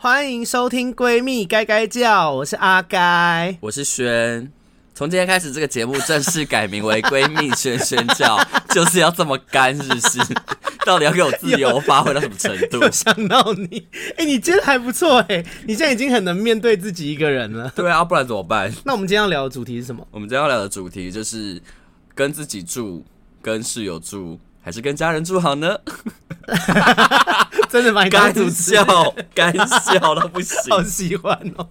欢迎收听《闺蜜该该叫》，我是阿该，我是轩。从今天开始，这个节目正式改名为《闺蜜轩轩叫》，就是要这么干，是不是？到底要给我自由发挥到什么程度？想到你，哎、欸，你今天还不错哎，你现在已经很能面对自己一个人了。对啊，不然怎么办？那我们今天要聊的主题是什么？我们今天要聊的主题就是跟自己住、跟室友住，还是跟家人住好呢？真的蛮干笑，干笑到不行，好喜欢哦。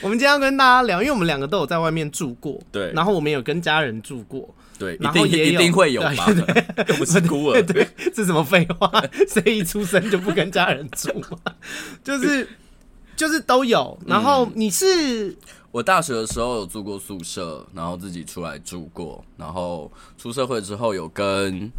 我们今天要跟大家聊，因为我们两个都有在外面住过，对，然后我们有跟家人住过，对，然后也一定会有吧？又不是孤儿，对，这什么废话？谁一出生就不跟家人住吗？就是就是都有。然后你是、嗯、我大学的时候有住过宿舍，然后自己出来住过，然后出社会之后有跟。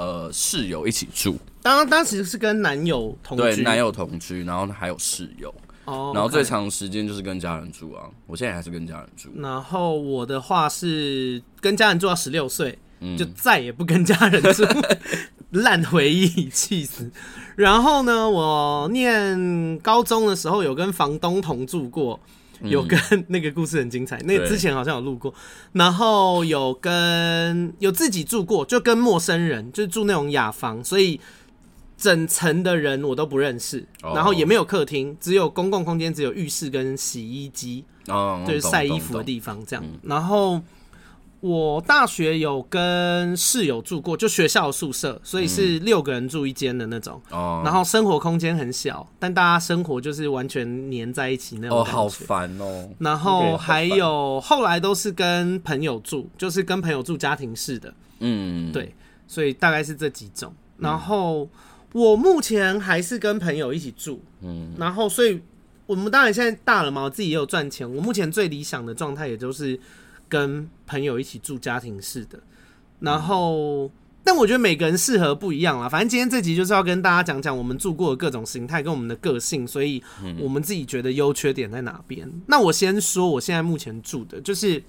呃，室友一起住，当当时是跟男友同居，对，男友同居，然后还有室友，哦，oh. 然后最长时间就是跟家人住啊，我现在还是跟家人住。然后我的话是跟家人住到十六岁，嗯、就再也不跟家人住，烂回忆，气死。然后呢，我念高中的时候有跟房东同住过。有跟 那个故事很精彩，那个之前好像有录过，然后有跟有自己住过，就跟陌生人，就是住那种雅房，所以整层的人我都不认识，然后也没有客厅，只有公共空间，只有浴室跟洗衣机，就是晒衣服的地方这样，然后。我大学有跟室友住过，就学校宿舍，所以是六个人住一间的那种。哦、嗯。然后生活空间很小，但大家生活就是完全黏在一起那种。哦，好烦哦。然后还有后来都是跟朋友住，就是跟朋友住家庭式的。嗯。对，所以大概是这几种。然后我目前还是跟朋友一起住。嗯。然后，所以我们当然现在大了嘛，我自己也有赚钱。我目前最理想的状态，也就是。跟朋友一起住家庭式的，然后，但我觉得每个人适合不一样啦。反正今天这集就是要跟大家讲讲我们住过的各种形态跟我们的个性，所以我们自己觉得优缺点在哪边。那我先说，我现在目前住的就是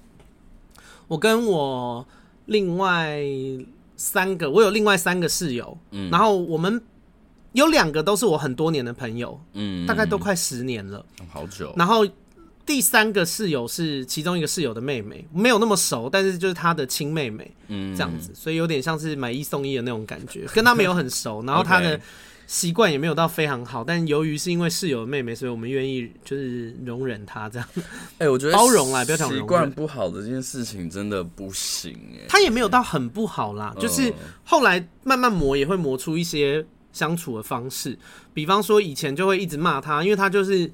我跟我另外三个，我有另外三个室友，嗯，然后我们有两个都是我很多年的朋友，嗯，大概都快十年了，好久，然后。第三个室友是其中一个室友的妹妹，没有那么熟，但是就是她的亲妹妹，嗯，这样子，所以有点像是买一送一的那种感觉，跟她没有很熟，然后她的习惯也没有到非常好，但由于是因为室友的妹妹，所以我们愿意就是容忍她这样。哎，我觉得包容啦，不要讲习惯不好的这件事情真的不行哎。她也没有到很不好啦，就是后来慢慢磨也会磨出一些相处的方式，比方说以前就会一直骂她，因为她就是。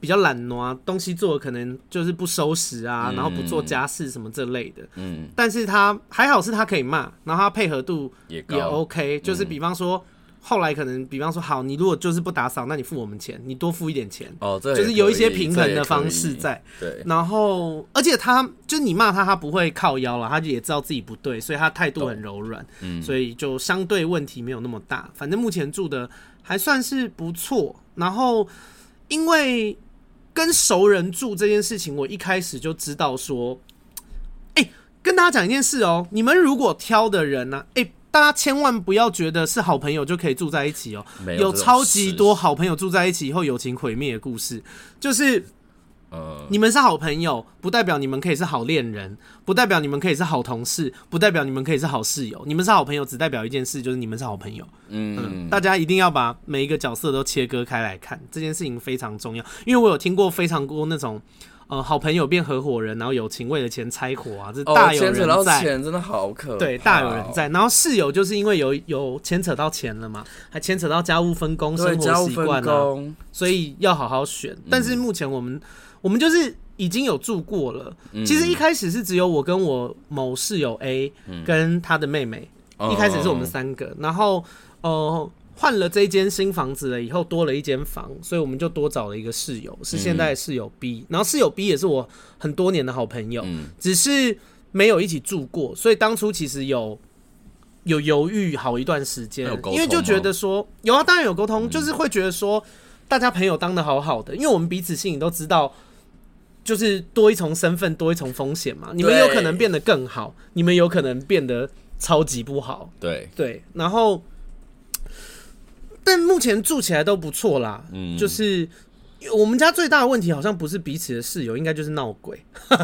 比较懒惰啊，东西做的可能就是不收拾啊，嗯、然后不做家事什么这类的。嗯，但是他还好是他可以骂，然后他配合度也也 OK，就是比方说、嗯、后来可能比方说好，你如果就是不打扫，那你付我们钱，你多付一点钱。哦，这就是有一些平衡的方式在。对，然后而且他就是你骂他，他不会靠腰了，他就也知道自己不对，所以他态度很柔软。嗯，所以就相对问题没有那么大。反正目前住的还算是不错，然后因为。跟熟人住这件事情，我一开始就知道说，哎、欸，跟大家讲一件事哦、喔，你们如果挑的人呢、啊，哎、欸，大家千万不要觉得是好朋友就可以住在一起哦、有超级多好朋友住在一起以后友情毁灭的故事，就是。呃，你们是好朋友，不代表你们可以是好恋人，不代表你们可以是好同事，不代表你们可以是好室友。你们是好朋友，只代表一件事，就是你们是好朋友。嗯，嗯，大家一定要把每一个角色都切割开来看，这件事情非常重要。因为我有听过非常多那种，呃，好朋友变合伙人，然后友情为了钱拆伙啊，这大有人在。钱真的好可怕。对，大有人在。然后室友就是因为有有牵扯到钱了嘛，还牵扯到家务分工、生活习惯啊，所以要好好选。但是目前我们。我们就是已经有住过了。其实一开始是只有我跟我某室友 A 跟他的妹妹，一开始是我们三个。然后呃换了这间新房子了以后，多了一间房，所以我们就多找了一个室友，是现在的室友 B。然后室友 B 也是我很多年的好朋友，只是没有一起住过，所以当初其实有有犹豫好一段时间，因为就觉得说有啊，当然有沟通，就是会觉得说大家朋友当的好好的，因为我们彼此心里都知道。就是多一重身份，多一重风险嘛。你们有可能变得更好，你们有可能变得超级不好。对对，然后，但目前住起来都不错啦。嗯，就是我们家最大的问题好像不是彼此的室友，应该就是闹鬼。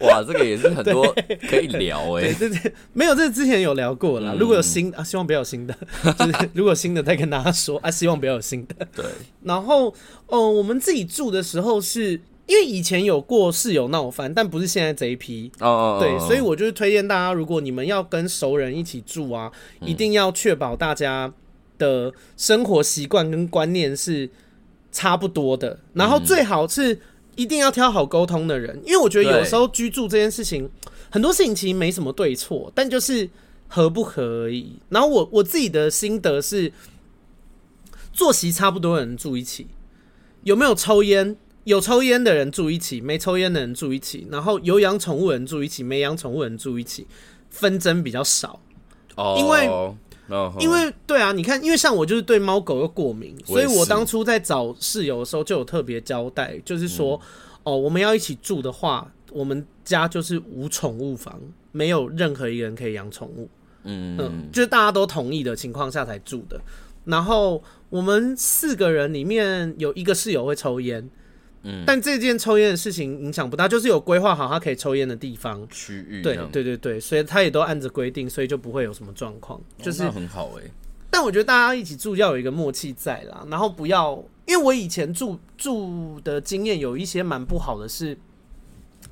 哇，这个也是很多 可以聊哎、欸。对对对，没有这个之前有聊过了、嗯。如果有新啊，希望不要有新的。就是如果新的再跟大家说啊，希望不要有新的。对。然后，哦、呃，我们自己住的时候是，因为以前有过室友闹翻，但不是现在这一批。哦哦。对，所以我就是推荐大家，如果你们要跟熟人一起住啊，嗯、一定要确保大家的生活习惯跟观念是差不多的，然后最好是。一定要挑好沟通的人，因为我觉得有时候居住这件事情，很多事情其实没什么对错，但就是合不合而已。然后我我自己的心得是，作息差不多的人住一起，有没有抽烟？有抽烟的人住一起，没抽烟的人住一起，然后有养宠物人住一起，没养宠物人住一起，纷争比较少。哦，因为。因为对啊，你看，因为像我就是对猫狗又过敏，所以我当初在找室友的时候就有特别交代，就是说，哦，我们要一起住的话，我们家就是无宠物房，没有任何一个人可以养宠物，嗯嗯，就是大家都同意的情况下才住的。然后我们四个人里面有一个室友会抽烟。嗯，但这件抽烟的事情影响不大，就是有规划好他可以抽烟的地方区域，对对对对，所以他也都按着规定，所以就不会有什么状况，就是很好哎。但我觉得大家一起住要有一个默契在啦，然后不要，因为我以前住住的经验有一些蛮不好的是，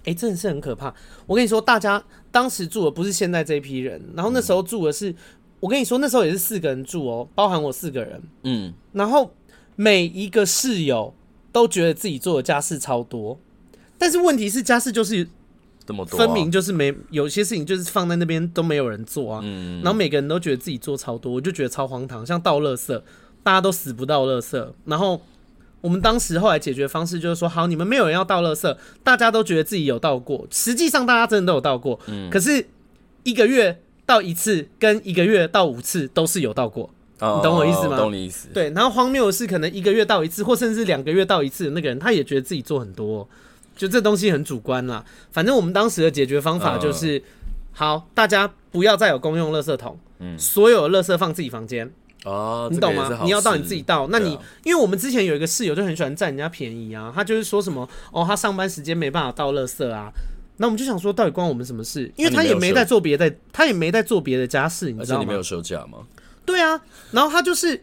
哎，真的是很可怕。我跟你说，大家当时住的不是现在这一批人，然后那时候住的是，我跟你说那时候也是四个人住哦，包含我四个人，嗯，然后每一个室友。都觉得自己做的家事超多，但是问题是家事就是这么多，分明就是没有些事情就是放在那边都没有人做啊。然后每个人都觉得自己做超多，我就觉得超荒唐。像倒垃圾，大家都死不倒垃圾。然后我们当时后来解决方式就是说，好，你们没有人要倒垃圾，大家都觉得自己有倒过，实际上大家真的都有倒过。可是一个月倒一次，跟一个月倒五次都是有倒过。你懂我意思吗？懂你意思。对，然后荒谬的是，可能一个月到一次，或甚至两个月到一次的那个人，他也觉得自己做很多，就这东西很主观啦。反正我们当时的解决方法就是，好，大家不要再有公用垃圾桶，嗯，所有的垃圾放自己房间。哦，你懂吗？你要倒你自己倒。那你，因为我们之前有一个室友就很喜欢占人家便宜啊，他就是说什么，哦，他上班时间没办法倒垃圾啊。那我们就想说，到底关我们什么事？因为他也没在做别的，他也没在做别的家事，你知道吗？而且你没有休假吗？对啊，然后他就是，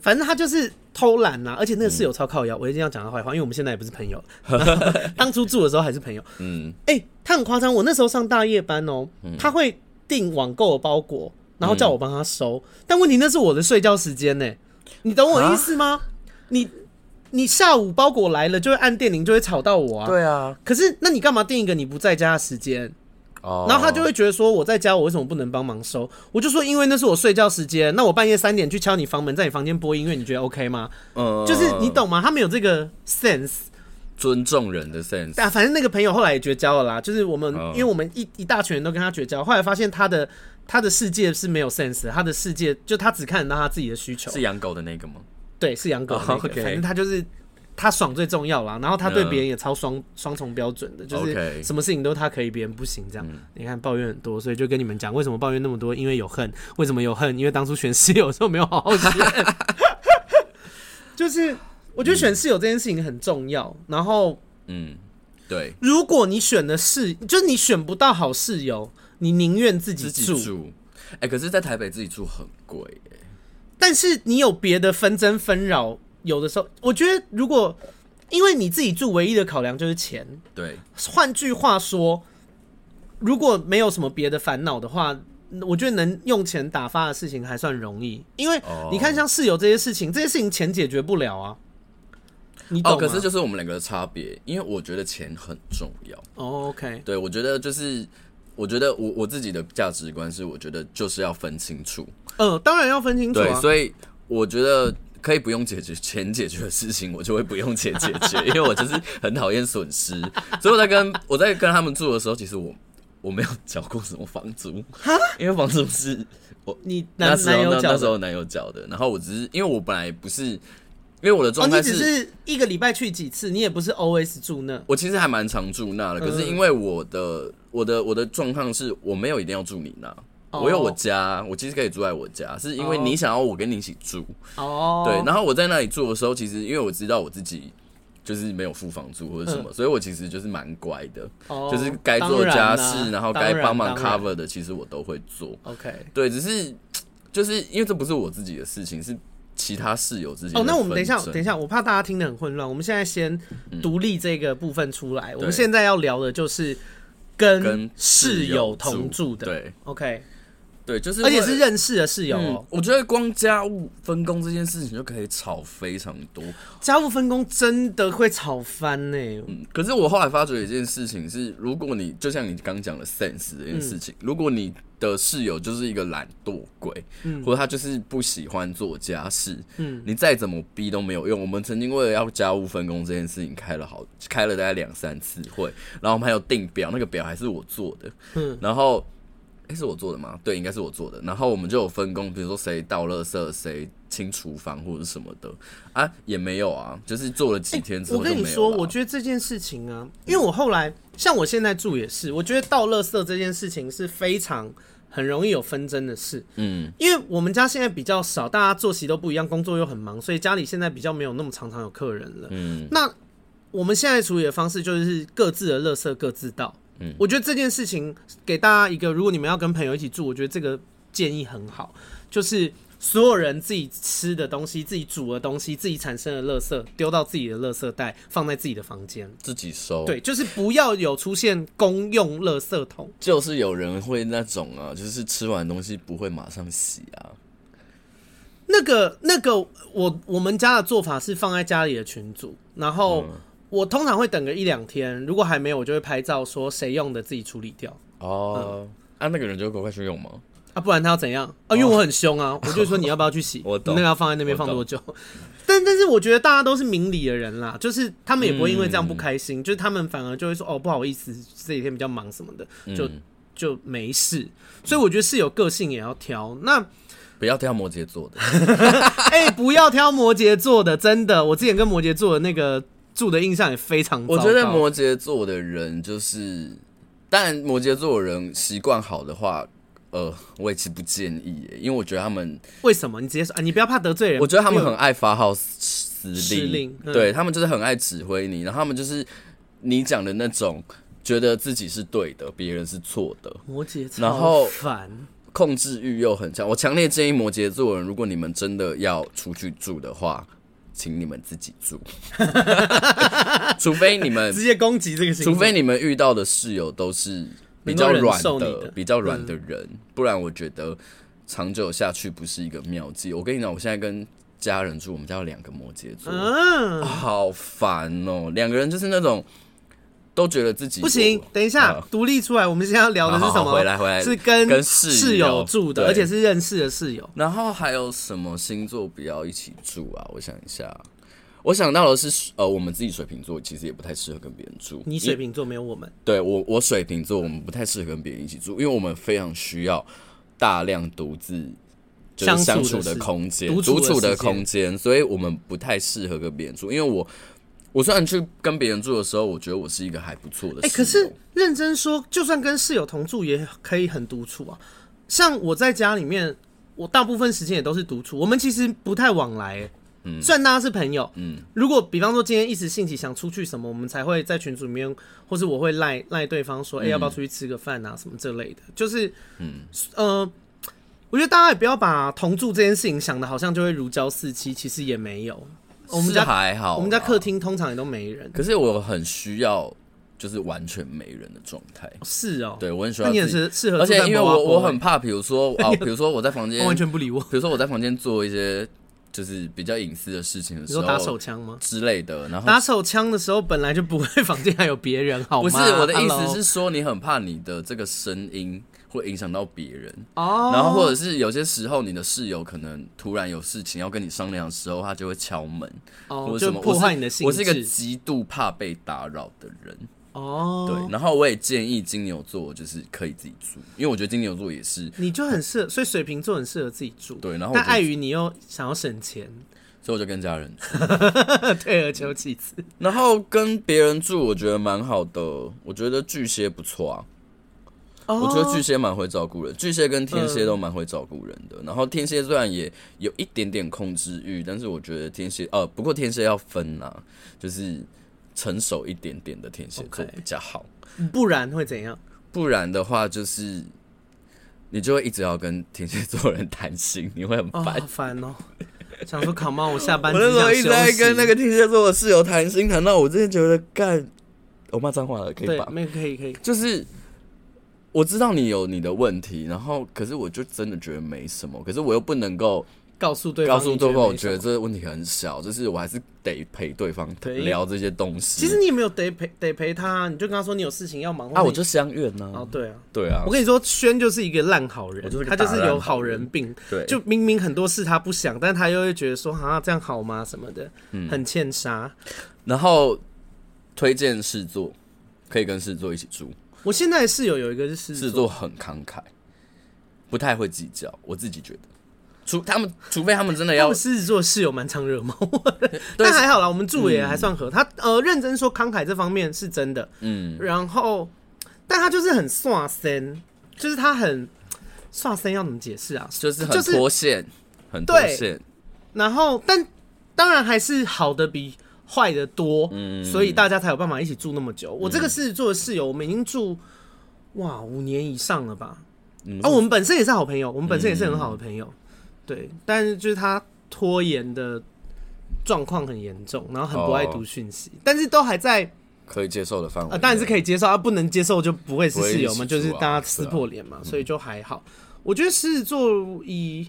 反正他就是偷懒呐、啊，而且那个室友超靠腰，我一定要讲他坏话，因为我们现在也不是朋友，当初住的时候还是朋友。嗯，哎、欸，他很夸张，我那时候上大夜班哦，他会订网购的包裹，然后叫我帮他收，但问题那是我的睡觉时间呢，你懂我意思吗？你你下午包裹来了就会按电铃，就会吵到我啊。对啊，可是那你干嘛定一个你不在家的时间？然后他就会觉得说，我在家，我为什么不能帮忙收？我就说，因为那是我睡觉时间。那我半夜三点去敲你房门，在你房间播音乐，你觉得 OK 吗？嗯，就是你懂吗？他没有这个 sense，尊重人的 sense。啊，反正那个朋友后来也绝交了啦。就是我们，因为我们一一大群人都跟他绝交，后来发现他的他的世界是没有 sense，他的世界就他只看得到他自己的需求。是养狗的那个吗？对，是养狗的那个。反正他就是。他爽最重要啦，然后他对别人也超双双重标准的，就是什么事情都他可以，别人不行这样。你看抱怨很多，所以就跟你们讲为什么抱怨那么多，因为有恨。为什么有恨？因为当初选室友的时候没有好好选。就是我觉得选室友这件事情很重要。然后，嗯，对，如果你选的是，就是你选不到好室友，你宁愿自己住。哎，可是，在台北自己住很贵哎。但是你有别的纷争纷扰。有的时候，我觉得如果因为你自己住，唯一的考量就是钱。对，换句话说，如果没有什么别的烦恼的话，我觉得能用钱打发的事情还算容易。因为你看，像室友这些事情，这些事情钱解决不了啊。你懂吗？哦，可是就是我们两个的差别，因为我觉得钱很重要。哦，OK，对，我觉得就是，我觉得我我自己的价值观是，我觉得就是要分清楚。嗯，当然要分清楚啊。对，所以我觉得。可以不用解决钱解决的事情，我就会不用钱解决，因为我就是很讨厌损失。所以我在跟我在跟他们住的时候，其实我我没有缴过什么房租，因为房租是我你那时候那那时候男友缴的。然后我只是因为我本来不是，因为我的状态只是一个礼拜去几次，你也不是 always 住那。我其实还蛮常住那的，可是因为我的我的我的状况是我没有一定要住你那。我有我家，我其实可以住在我家，是因为你想要我跟你一起住。哦，对，然后我在那里住的时候，其实因为我知道我自己就是没有付房租或者什么，嗯、所以我其实就是蛮乖的，哦、就是该做的家事，然，然后该帮忙 cover 的，其实我都会做。OK，对，只是就是因为这不是我自己的事情，是。其他室友之间哦，那我们等一下，等一下，我怕大家听得很混乱。我们现在先独立这个部分出来。嗯、我们现在要聊的就是跟室友同住的。对，OK，对，就是而且是认识的室友。我觉得光家务分工这件事情就可以吵非常多。家务分工真的会吵翻呢、欸。嗯，可是我后来发觉一件事情是，如果你就像你刚讲的 sense 这件事情，嗯、如果你的室友就是一个懒惰鬼，嗯，或者他就是不喜欢做家事，嗯，你再怎么逼都没有用。我们曾经为了要家务分工这件事情开了好开了大概两三次会，然后我们还有定表，那个表还是我做的，嗯，然后。欸、是我做的吗？对，应该是我做的。然后我们就有分工，比如说谁倒垃圾，谁清厨房或者什么的啊，也没有啊，就是做了几天之后、欸、我跟你说，我觉得这件事情啊，因为我后来像我现在住也是，我觉得倒垃圾这件事情是非常很容易有纷争的事。嗯，因为我们家现在比较少，大家作息都不一样，工作又很忙，所以家里现在比较没有那么常常有客人了。嗯，那我们现在处理的方式就是各自的垃圾各自倒。嗯，我觉得这件事情给大家一个，如果你们要跟朋友一起住，我觉得这个建议很好，就是所有人自己吃的东西、自己煮的东西、自己产生的垃圾丢到自己的垃圾袋，放在自己的房间，自己收。对，就是不要有出现公用垃圾桶。就是有人会那种啊，就是吃完东西不会马上洗啊。那个、那个，我我们家的做法是放在家里的群组，然后。嗯我通常会等个一两天，如果还没有，我就会拍照说谁用的自己处理掉。哦，嗯、啊，那个人就会赶快去用吗？啊，不然他要怎样？啊，因为我很凶啊，哦、我就说你要不要去洗？我懂。那个要放在那边放多久？但但是我觉得大家都是明理的人啦，就是他们也不会因为这样不开心，嗯、就是他们反而就会说哦不好意思，这几天比较忙什么的，就、嗯、就没事。所以我觉得是有个性也要挑，那不要挑摩羯座的。哎、欸，不要挑摩羯座的，真的，我之前跟摩羯座的那个。住的印象也非常糟糕。我觉得摩羯座的人就是，但摩羯座的人习惯好的话，呃，我也其实不建议，因为我觉得他们为什么？你直接说啊，你不要怕得罪人。我觉得他们很爱发号施令，嗯、对他们就是很爱指挥你，然后他们就是你讲的那种，觉得自己是对的，别人是错的。摩羯，然后烦，控制欲又很强。我强烈建议摩羯座的人，如果你们真的要出去住的话。请你们自己住，除非你们直接攻击这个，除非你们遇到的室友都是比较软的、比较软的人，不然我觉得长久下去不是一个妙计。我跟你讲，我现在跟家人住，我们家有两个摩羯座，好烦哦，两个人就是那种。都觉得自己不行。等一下，独立出来。我们现在要聊的是什么？回来，回来，是跟室友住的，而且是认识的室友。然后还有什么星座不要一起住啊？我想一下，我想到的是，呃，我们自己水瓶座其实也不太适合跟别人住。你水瓶座没有我们？对我，我水瓶座，我们不太适合跟别人一起住，因为我们非常需要大量独自就是相处的空间，独处的空间，所以我们不太适合跟别人住，因为我。我虽然去跟别人住的时候，我觉得我是一个还不错的。哎、欸，可是认真说，就算跟室友同住，也可以很独处啊。像我在家里面，我大部分时间也都是独处。我们其实不太往来、欸，嗯，虽然大家是朋友，嗯，如果比方说今天一时兴起想出去什么，我们才会在群组里面，或是我会赖赖对方说，哎、欸，要不要出去吃个饭啊，什么这类的。就是，嗯，呃，我觉得大家也不要把同住这件事情想的好像就会如胶似漆，其实也没有。我们家还好，我们家客厅通常也都没人。可是我很需要，就是完全没人的状态。是哦，对我很需要。你也是适合，而且因为我我很怕，比如说 啊，比如说我在房间完全不理我。比如说我在房间做一些就是比较隐私的事情的时候，打手枪吗之类的？然后打手枪的时候本来就不会房间还有别人，好吗？不是我的意思是说，你很怕你的这个声音。会影响到别人哦，oh. 然后或者是有些时候你的室友可能突然有事情要跟你商量的时候，他就会敲门哦，oh, 或者什么破坏你的兴致。我是一个极度怕被打扰的人哦，oh. 对，然后我也建议金牛座就是可以自己住，因为我觉得金牛座也是，你就很适合，所以水瓶座很适合自己住，对，然后但碍于你又想要省钱，所以我就跟家人住，退而求其次，然后跟别人住我觉得蛮好的，我觉得巨蟹不错啊。我觉得巨蟹蛮会照顾人，巨蟹跟天蝎都蛮会照顾人的。然后天蝎虽然也有一点点控制欲，但是我觉得天蝎，呃，不过天蝎要分呐，就是成熟一点点的天蝎座比较好，不然会怎样？不然的话就是你就会一直要跟天蝎座人谈心，你会很烦，烦哦。想说，Come on，我下班。我那时候一直在跟那个天蝎座的室友谈心，谈到我真的觉得干，我骂脏话了，可以吧？没可以，可以。就是我知道你有你的问题，然后可是我就真的觉得没什么，可是我又不能够告诉对方，告诉对方，我觉得这个问题很小，就是我还是得陪对方聊这些东西。其实你也没有得陪，得陪他，你就跟他说你有事情要忙。啊，我就相约呢。哦，对啊，对啊。我跟你说，轩就是一个烂好人，他就是有好人病。对，就明明很多事他不想，但他又会觉得说，啊，这样好吗？什么的，很欠杀。然后推荐狮子座，可以跟狮子座一起住。我现在室友有一个是狮子座，很慷慨，不太会计较，我自己觉得。除他们，除非他们真的要。狮子座室友蛮常惹毛我的，但还好啦，我们住也还算合。他呃，认真说慷慨这方面是真的，嗯。然后，但他就是很耍身，就是他很耍身，要怎么解释啊？就是很脱线，很脱线。然后，但当然还是好的比坏的多，嗯。所以大家才有办法一起住那么久。我这个狮子座的室友，我们已经住哇五年以上了吧？啊，我们本身也是好朋友，我们本身也是很好的朋友。对，但是就是他拖延的状况很严重，然后很不爱读讯息，哦、但是都还在可以接受的范围啊，当然是可以接受啊，不能接受就不会是室友嘛，就是大家撕破脸嘛，啊、所以就还好。嗯、我觉得狮子座以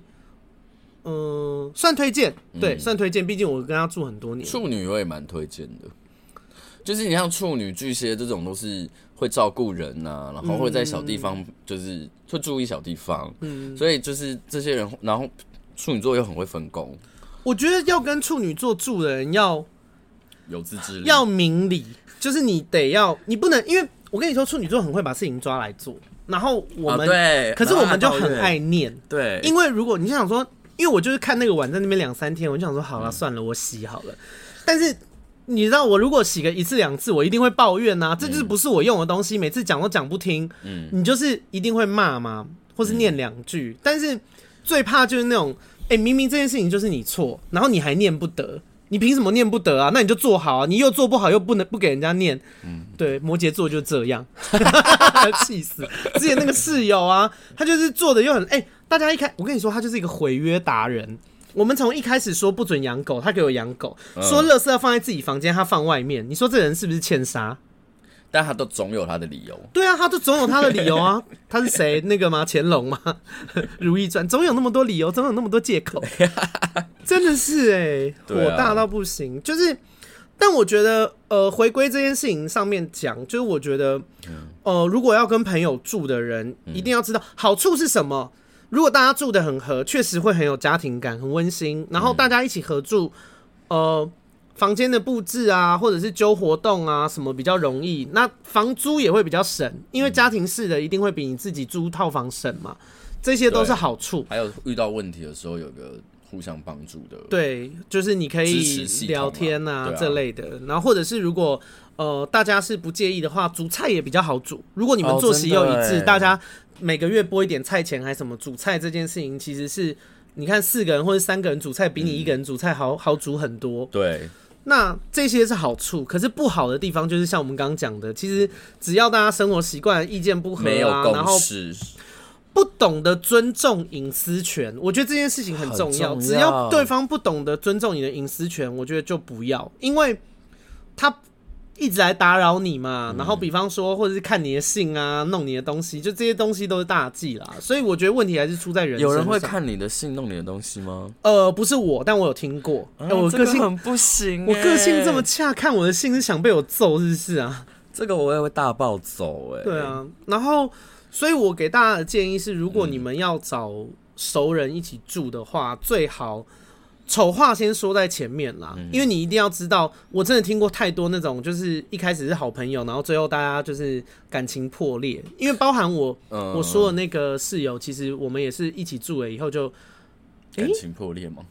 嗯、呃、算推荐，对，嗯、算推荐，毕竟我跟他住很多年。处女我也蛮推荐的，就是你像处女、巨蟹这种都是会照顾人呐、啊，然后会在小地方就是会注意小地方，嗯，所以就是这些人，然后。处女座又很会分工，我觉得要跟处女座住的人要有自制力，要明理，就是你得要，你不能，因为我跟你说，处女座很会把事情抓来做，然后我们，哦、对，可是我们就很爱念，对，因为如果你想说，因为我就是看那个碗在那边两三天，我就想说，好了，算了，我洗好了，但是你知道，我如果洗个一次两次，我一定会抱怨呐、啊，这就是不是我用的东西，每次讲都讲不听，嗯，你就是一定会骂吗？或是念两句，嗯、但是。最怕就是那种，哎、欸，明明这件事情就是你错，然后你还念不得，你凭什么念不得啊？那你就做好啊，你又做不好，又不能不给人家念，嗯，对，摩羯座就这样，气死！之前那个室友啊，他就是做的又很，哎、欸，大家一开，我跟你说，他就是一个毁约达人。我们从一开始说不准养狗，他给我养狗，说垃圾要放在自己房间，他放外面，你说这人是不是欠杀？但他都总有他的理由。对啊，他都总有他的理由啊。他是谁？那个吗？乾隆吗？《如懿传》总有那么多理由，总有那么多借口。真的是哎、欸，火大到不行。啊、就是，但我觉得，呃，回归这件事情上面讲，就是我觉得，呃，如果要跟朋友住的人，一定要知道好处是什么。如果大家住的很合，确实会很有家庭感，很温馨。然后大家一起合住，呃。房间的布置啊，或者是揪活动啊，什么比较容易？那房租也会比较省，因为家庭式的一定会比你自己租套房省嘛。这些都是好处。还有遇到问题的时候，有个互相帮助的。对，就是你可以聊天啊，啊这类的。然后或者是如果呃大家是不介意的话，煮菜也比较好煮。如果你们作息又一致，哦、大家每个月拨一点菜钱还是什么，煮菜这件事情其实是你看四个人或者三个人煮菜，比你一个人煮菜好好煮很多。对。那这些是好处，可是不好的地方就是像我们刚刚讲的，其实只要大家生活习惯意见不合啊，然后不懂得尊重隐私权，我觉得这件事情很重要。只要对方不懂得尊重你的隐私权，我觉得就不要，因为他。一直来打扰你嘛，嗯、然后比方说，或者是看你的信啊，弄你的东西，就这些东西都是大忌啦。所以我觉得问题还是出在人。有人会看你的信，弄你的东西吗？呃，不是我，但我有听过。哎、啊，我个性很不行，我个性这么恰，看我的信是想被我揍，是不是啊？这个我也会大暴走哎。对啊，然后，所以我给大家的建议是，如果你们要找熟人一起住的话，嗯、最好。丑话先说在前面啦，因为你一定要知道，我真的听过太多那种，就是一开始是好朋友，然后最后大家就是感情破裂。因为包含我我说的那个室友，其实我们也是一起住了以后就感情破裂吗？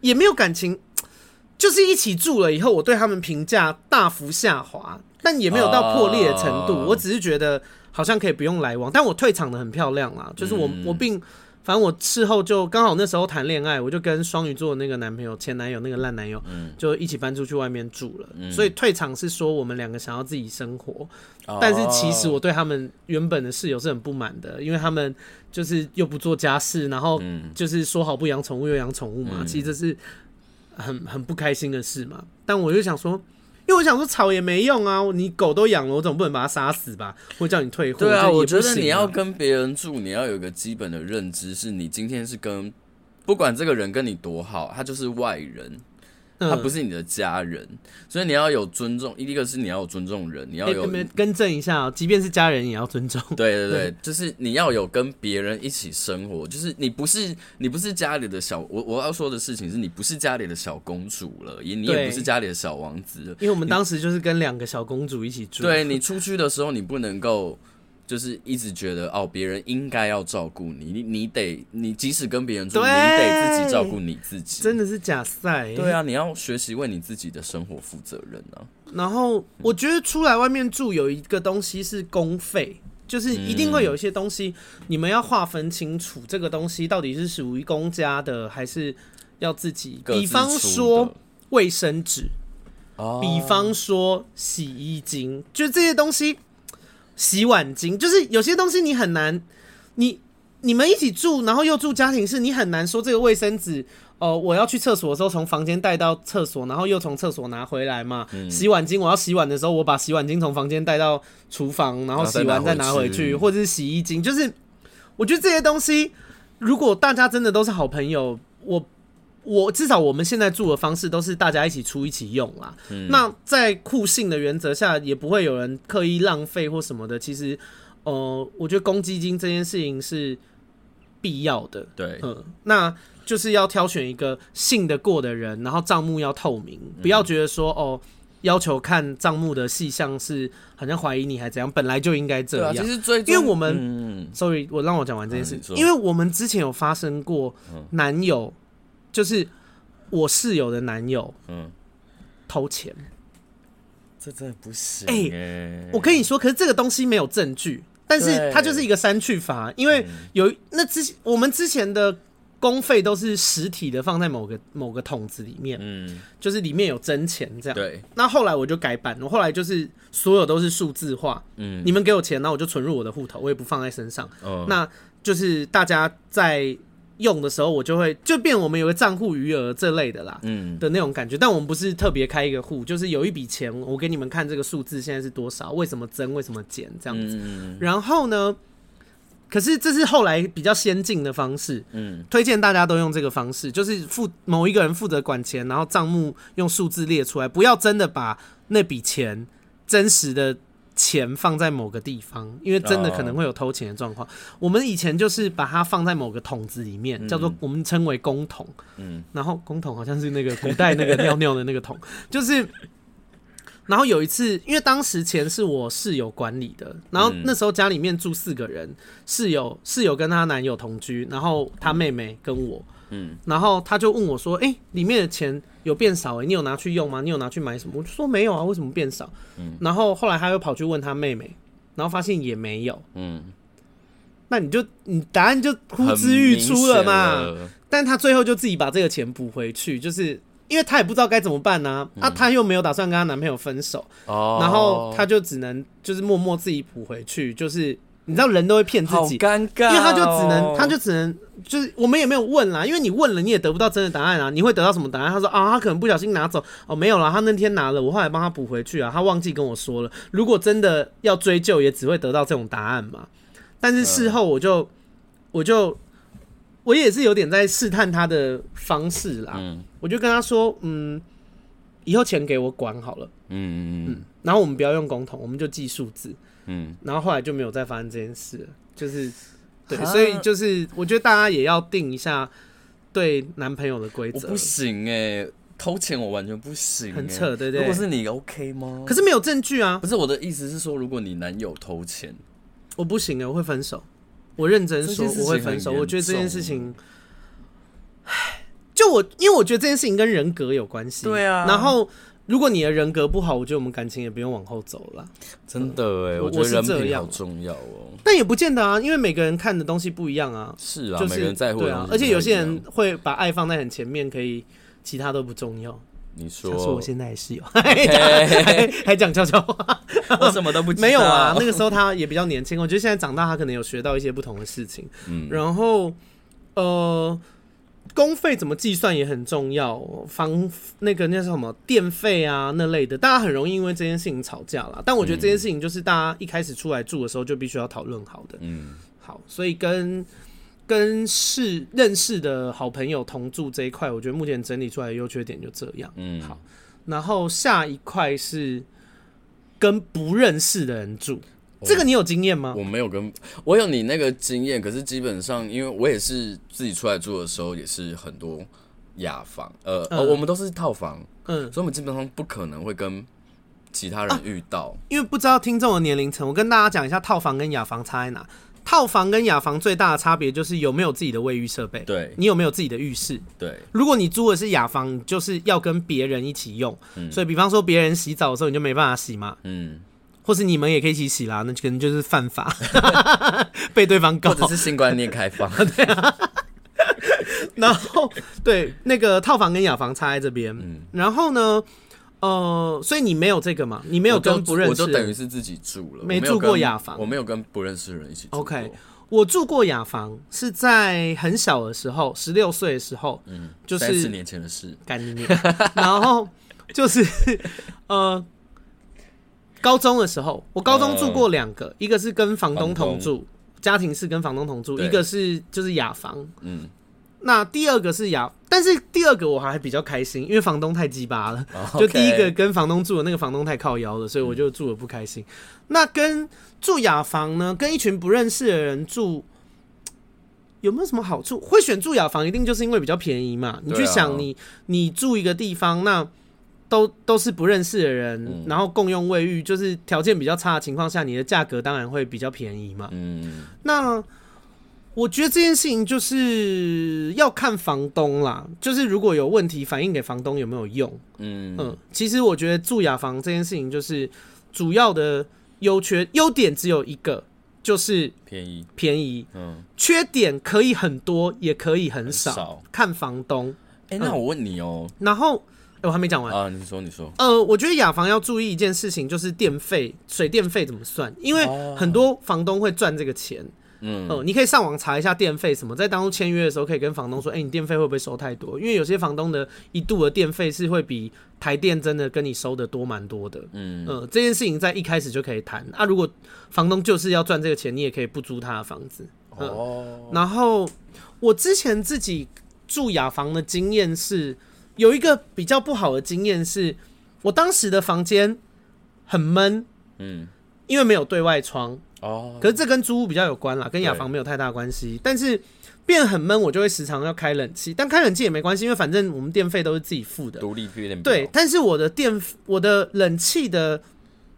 也没有感情，就是一起住了以后，我对他们评价大幅下滑，但也没有到破裂的程度。我只是觉得好像可以不用来往，但我退场的很漂亮啦，就是我、嗯、我并。反正我事后就刚好那时候谈恋爱，我就跟双鱼座的那个男朋友、前男友那个烂男友，就一起搬出去外面住了。嗯、所以退场是说我们两个想要自己生活，嗯、但是其实我对他们原本的室友是很不满的，因为他们就是又不做家事，然后就是说好不养宠物又养宠物嘛，其实这是很很不开心的事嘛。但我就想说。因为我想说吵也没用啊，你狗都养了，我总不能把它杀死吧？或叫你退货？对啊，啊我觉得你要跟别人住，你要有个基本的认知，是你今天是跟不管这个人跟你多好，他就是外人。他不是你的家人，嗯、所以你要有尊重。一个是你要有尊重人，你要有、欸、更正一下哦，即便是家人也要尊重。对对对，对 就是你要有跟别人一起生活，就是你不是你不是家里的小我我要说的事情是你不是家里的小公主了，也你也不是家里的小王子了，因为我们当时就是跟两个小公主一起住。对，你出去的时候，你不能够。就是一直觉得哦，别人应该要照顾你，你你得你即使跟别人住，你得自己照顾你自己。真的是假赛？对啊，你要学习为你自己的生活负责任啊。然后我觉得出来外面住有一个东西是公费，就是一定会有一些东西你们要划分清楚，这个东西到底是属于公家的还是要自己。比方说卫生纸，哦，比方说洗衣精，就这些东西。洗碗巾就是有些东西你很难，你你们一起住，然后又住家庭式，你很难说这个卫生纸哦、呃，我要去厕所的时候从房间带到厕所，然后又从厕所拿回来嘛。嗯、洗碗巾我要洗碗的时候，我把洗碗巾从房间带到厨房，然后洗完再拿回去，或者是洗衣精，就是我觉得这些东西，如果大家真的都是好朋友，我。我至少我们现在住的方式都是大家一起出一起用啦。嗯、那在互信的原则下，也不会有人刻意浪费或什么的。其实，呃，我觉得公积金这件事情是必要的。对，嗯，那就是要挑选一个信得过的人，然后账目要透明，嗯、不要觉得说哦，要求看账目的细项是好像怀疑你还怎样，本来就应该这样。其实最因为我们、嗯、，sorry，我让我讲完这件事，嗯、因为我们之前有发生过男友。就是我室友的男友，嗯，偷钱，这真的不行哎、欸！我跟你说，可是这个东西没有证据，但是它就是一个删去法，因为有那之前我们之前的公费都是实体的放在某个某个桶子里面，嗯，就是里面有真钱这样。对，那后来我就改版，我后来就是所有都是数字化，嗯，你们给我钱，那我就存入我的户头，我也不放在身上，哦，那就是大家在。用的时候，我就会就变我们有个账户余额这类的啦，嗯，的那种感觉。但我们不是特别开一个户，就是有一笔钱，我给你们看这个数字现在是多少，为什么增，为什么减这样子。嗯，然后呢，可是这是后来比较先进的方式，嗯，推荐大家都用这个方式，就是负某一个人负责管钱，然后账目用数字列出来，不要真的把那笔钱真实的。钱放在某个地方，因为真的可能会有偷钱的状况。Oh. 我们以前就是把它放在某个桶子里面，叫做我们称为公桶。嗯，然后公桶好像是那个古代那个尿尿的那个桶，就是。然后有一次，因为当时钱是我室友管理的，然后那时候家里面住四个人，室友室友跟她男友同居，然后她妹妹跟我。嗯，然后他就问我说：“哎、欸，里面的钱有变少？哎，你有拿去用吗？你有拿去买什么？”我就说：“没有啊，为什么变少？”嗯，然后后来他又跑去问他妹妹，然后发现也没有。嗯，那你就你答案就呼之欲出了嘛。了但他最后就自己把这个钱补回去，就是因为他也不知道该怎么办呢、啊。嗯、啊，他又没有打算跟他男朋友分手，哦，然后他就只能就是默默自己补回去，就是。你知道人都会骗自己，尴尬，因为他就只能，他就只能，就是我们也没有问啦，因为你问了，你也得不到真的答案啊。你会得到什么答案？他说啊，他可能不小心拿走，哦，没有啦，他那天拿了，我后来帮他补回去啊，他忘记跟我说了。如果真的要追究，也只会得到这种答案嘛。但是事后我就，我就，我也是有点在试探他的方式啦。嗯，我就跟他说，嗯，以后钱给我管好了。嗯嗯嗯，然后我们不要用公桶，我们就记数字。嗯，然后后来就没有再发生这件事，就是对，所以就是我觉得大家也要定一下对男朋友的规则。不行哎，偷钱我完全不行，很扯，对不对？如果是你 OK 吗？可是没有证据啊。不是我的意思是说，如果你男友偷钱，我不行哎，我会分手。我认真说，我会分手。我觉得这件事情，唉，就我因为我觉得这件事情跟人格有关系。对啊。然后如果你的人格不好，我觉得我们感情也不用往后走了。真的哎，我觉得这样品好重要哦。但也不见得啊，因为每个人看的东西不一样啊。是啊，就是。对啊，而且有些人会把爱放在很前面，可以其他都不重要。你说，说我现在也是有，还还讲悄悄话，我什么都不。没有啊。那个时候他也比较年轻，我觉得现在长大，他可能有学到一些不同的事情。嗯，然后呃。公费怎么计算也很重要，房那个那是什么电费啊那类的，大家很容易因为这件事情吵架啦。但我觉得这件事情就是大家一开始出来住的时候就必须要讨论好的。嗯，好，所以跟跟是认识的好朋友同住这一块，我觉得目前整理出来的优缺点就这样。嗯，好，然后下一块是跟不认识的人住。这个你有经验吗？我没有跟，我有你那个经验，可是基本上，因为我也是自己出来住的时候，也是很多雅房，呃，嗯、哦，我们都是套房，嗯，所以我们基本上不可能会跟其他人遇到。啊、因为不知道听众的年龄层，我跟大家讲一下套房跟雅房差在哪。套房跟雅房最大的差别就是有没有自己的卫浴设备，对，你有没有自己的浴室，对。如果你租的是雅房，就是要跟别人一起用，嗯、所以比方说别人洗澡的时候，你就没办法洗嘛，嗯。或是你们也可以一起洗啦，那可能就是犯法，被对方告，或者是性观念开放，对啊。然后对那个套房跟雅房差在这边，嗯，然后呢，呃，所以你没有这个嘛？你没有跟不认识，我就等于是自己住了，没住过雅房，我没有跟不认识的人一起住。OK，我住过雅房是在很小的时候，十六岁的时候，嗯，就是三十年前的事，干你娘，然后就是呃。高中的时候，我高中住过两个，呃、一个是跟房东同住，家庭是跟房东同住，一个是就是雅房。嗯，那第二个是雅，但是第二个我还比较开心，因为房东太鸡巴了。哦、就第一个跟房东住的那个房东太靠腰了，所以我就住的不开心。嗯、那跟住雅房呢，跟一群不认识的人住，有没有什么好处？会选住雅房，一定就是因为比较便宜嘛。你去想你，你你住一个地方，那。都都是不认识的人，嗯、然后共用卫浴，就是条件比较差的情况下，你的价格当然会比较便宜嘛。嗯，那我觉得这件事情就是要看房东啦，就是如果有问题反映给房东有没有用？嗯嗯，其实我觉得住雅房这件事情就是主要的优缺优点只有一个，就是便宜便宜。嗯，缺点可以很多，也可以很少，很少看房东。哎、欸，那我问你哦、喔嗯，然后。我还没讲完啊！你说，你说。呃，我觉得雅房要注意一件事情，就是电费、水电费怎么算，因为很多房东会赚这个钱。嗯，呃，你可以上网查一下电费什么，在当初签约的时候可以跟房东说，哎、欸，你电费会不会收太多？因为有些房东的一度的电费是会比台电真的跟你收的多蛮多的。嗯，呃，这件事情在一开始就可以谈。啊，如果房东就是要赚这个钱，你也可以不租他的房子。呃、哦。然后我之前自己住雅房的经验是。有一个比较不好的经验是，我当时的房间很闷，嗯，因为没有对外窗哦。可是这跟租屋比较有关啦，跟雅房没有太大关系。但是变很闷，我就会时常要开冷气，但开冷气也没关系，因为反正我们电费都是自己付的，独立有点对。但是我的电，我的冷气的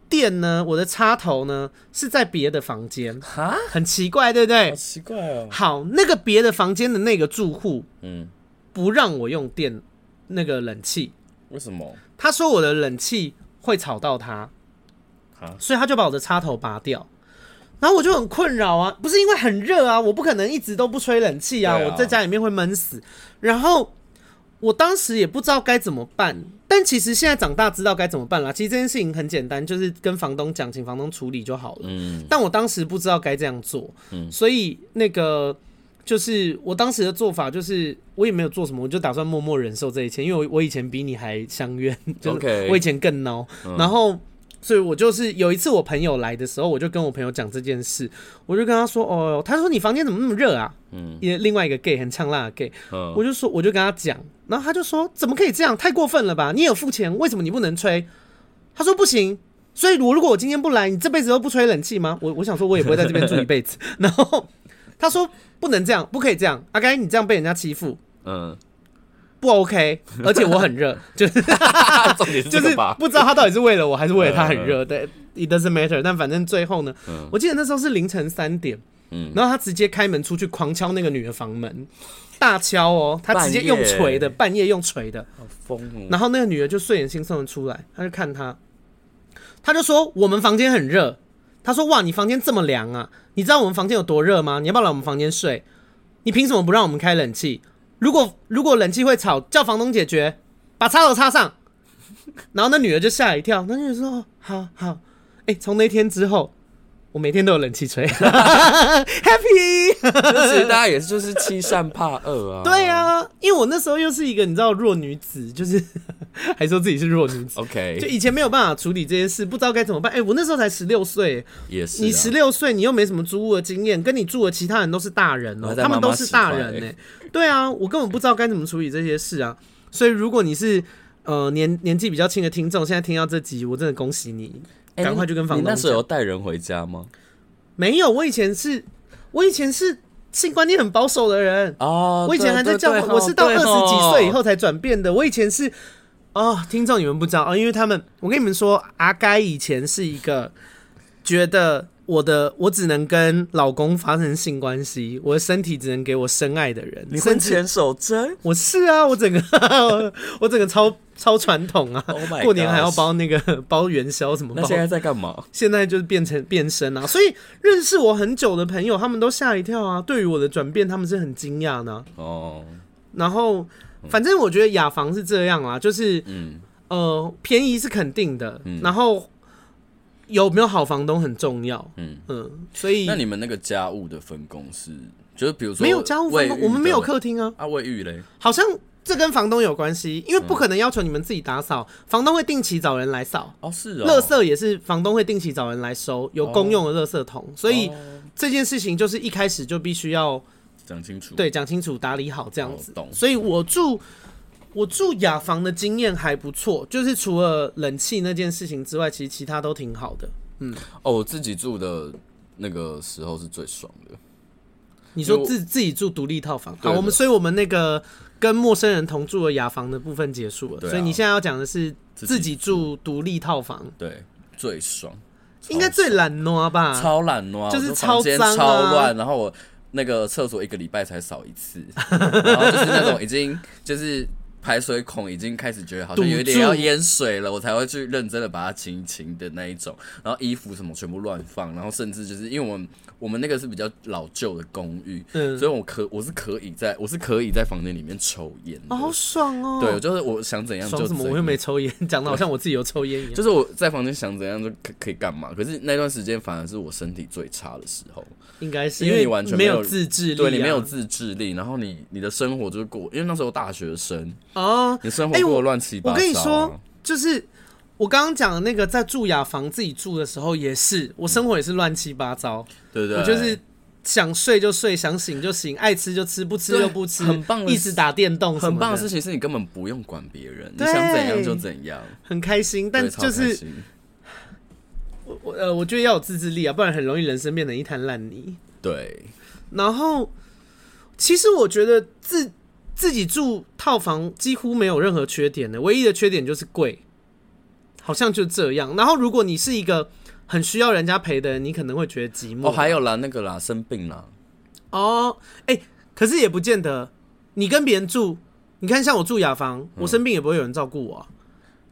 电呢，我的插头呢是在别的房间，哈，很奇怪，对不对？好奇怪哦。好，那个别的房间的那个住户，嗯，不让我用电。那个冷气为什么？他说我的冷气会吵到他，蛤所以他就把我的插头拔掉，然后我就很困扰啊，不是因为很热啊，我不可能一直都不吹冷气啊，啊我在家里面会闷死。然后我当时也不知道该怎么办，但其实现在长大知道该怎么办了。其实这件事情很简单，就是跟房东讲，请房东处理就好了。嗯，但我当时不知道该这样做，嗯，所以那个。就是我当时的做法，就是我也没有做什么，我就打算默默忍受这一切，因为我我以前比你还相怨，就是我以前更孬。然后，所以我就是有一次我朋友来的时候，我就跟我朋友讲这件事，我就跟他说：“哦，他说你房间怎么那么热啊？”嗯，因为另外一个 gay 很呛辣的 gay，嗯，我就说我就跟他讲，然后他就说：“怎么可以这样？太过分了吧？你有付钱，为什么你不能吹？”他说：“不行。”所以，我如果我今天不来，你这辈子都不吹冷气吗？我我想说，我也不会在这边住一辈子。然后。他说不能这样，不可以这样。阿该，你这样被人家欺负，嗯，不 OK。而且我很热，就是就是不知道他到底是为了我还是为了他很热。对，It doesn't matter。但反正最后呢，我记得那时候是凌晨三点，嗯，然后他直接开门出去狂敲那个女的房门，大敲哦，他直接用锤的，半夜，半夜用锤的，好疯哦。然后那个女的就睡眼惺忪的出来，他就看他，他就说我们房间很热，他说哇，你房间这么凉啊？你知道我们房间有多热吗？你要不要来我们房间睡？你凭什么不让我们开冷气？如果如果冷气会吵，叫房东解决，把插头插上。然后那女的就吓一跳，那女的说好好，哎、从那天之后。我每天都有冷气吹，Happy。其实大家也是就是欺善怕恶啊。对啊，因为我那时候又是一个你知道弱女子，就是 还说自己是弱女子。OK，就以前没有办法处理这件事，不知道该怎么办。哎、欸，我那时候才十六岁，也是。你十六岁，你又没什么租屋的经验，跟你住的其他人都是大人哦、喔，他们都是大人呢、欸。对啊，我根本不知道该怎么处理这些事啊。所以如果你是呃年年纪比较轻的听众，现在听到这集，我真的恭喜你。赶快就跟房东讲。你那时候有带人回家吗？没有，我以前是，我以前是性观念很保守的人哦。我以前还在教会，我是到二十几岁以后才转变的。我以前是，哦，听众你们不知道哦，因为他们，我跟你们说，阿该以前是一个觉得。我的我只能跟老公发生性关系，我的身体只能给我深爱的人。你婚前守贞？我是啊，我整个 我整个超超传统啊！Oh、过年还要包那个包元宵什么？那现在在干嘛？现在就是变成变身啊！所以认识我很久的朋友，他们都吓一跳啊！对于我的转变，他们是很惊讶呢哦。Oh. 然后反正我觉得雅房是这样啊，就是嗯呃便宜是肯定的，嗯、然后。有没有好房东很重要，嗯。嗯，所以那你们那个家务的分工是，就是比如说没有家务分工，我们没有客厅啊，啊卫浴嘞，好像这跟房东有关系，因为不可能要求你们自己打扫，嗯、房东会定期找人来扫，哦是哦，垃圾也是房东会定期找人来收，有公用的垃圾桶，哦、所以这件事情就是一开始就必须要讲清楚，对，讲清楚打理好这样子，所以我住。我住雅房的经验还不错，就是除了冷气那件事情之外，其实其他都挺好的。嗯，哦，我自己住的那个时候是最爽的。你说自自己住独立套房，好，我们所以我们那个跟陌生人同住的雅房的部分结束了，所以你现在要讲的是自己住独立套房，对，最爽，应该最懒惰吧？超懒惰，就是超脏、超乱，然后我那个厕所一个礼拜才扫一次，然后就是那种已经就是。排水孔已经开始觉得好像有点要淹水了，我才会去认真的把它清一清的那一种。然后衣服什么全部乱放，然后甚至就是因为我们我们那个是比较老旧的公寓，嗯，所以我可我是可以在我是可以在房间里面抽烟，哦，好爽哦。对，就是我想怎样就。什么？我又没抽烟，讲的好像我自己有抽烟一样。就是我在房间想怎样就可可以干嘛，可是那段时间反而是我身体最差的时候。应该是因为你完全没有自制力，对，你没有自制力，然后你你的生活就是过，因为那时候大学生。哦，你生活过乱七八糟。我跟你说，就是我刚刚讲的那个在住雅房自己住的时候，也是我生活也是乱七八糟，对对，我就是想睡就睡，想醒就醒，爱吃就吃，不吃就不吃，很棒，一直打电动，很棒的事情是你根本不用管别人，你想怎样就怎样，很开心，但就是。我我呃，我觉得要有自制力啊，不然很容易人生变成一滩烂泥。对，然后其实我觉得自自己住套房几乎没有任何缺点的，唯一的缺点就是贵，好像就这样。然后如果你是一个很需要人家陪的人，你可能会觉得寂寞。哦，还有啦，那个啦，生病啦。哦，哎、欸，可是也不见得，你跟别人住，你看像我住雅房，我生病也不会有人照顾我啊。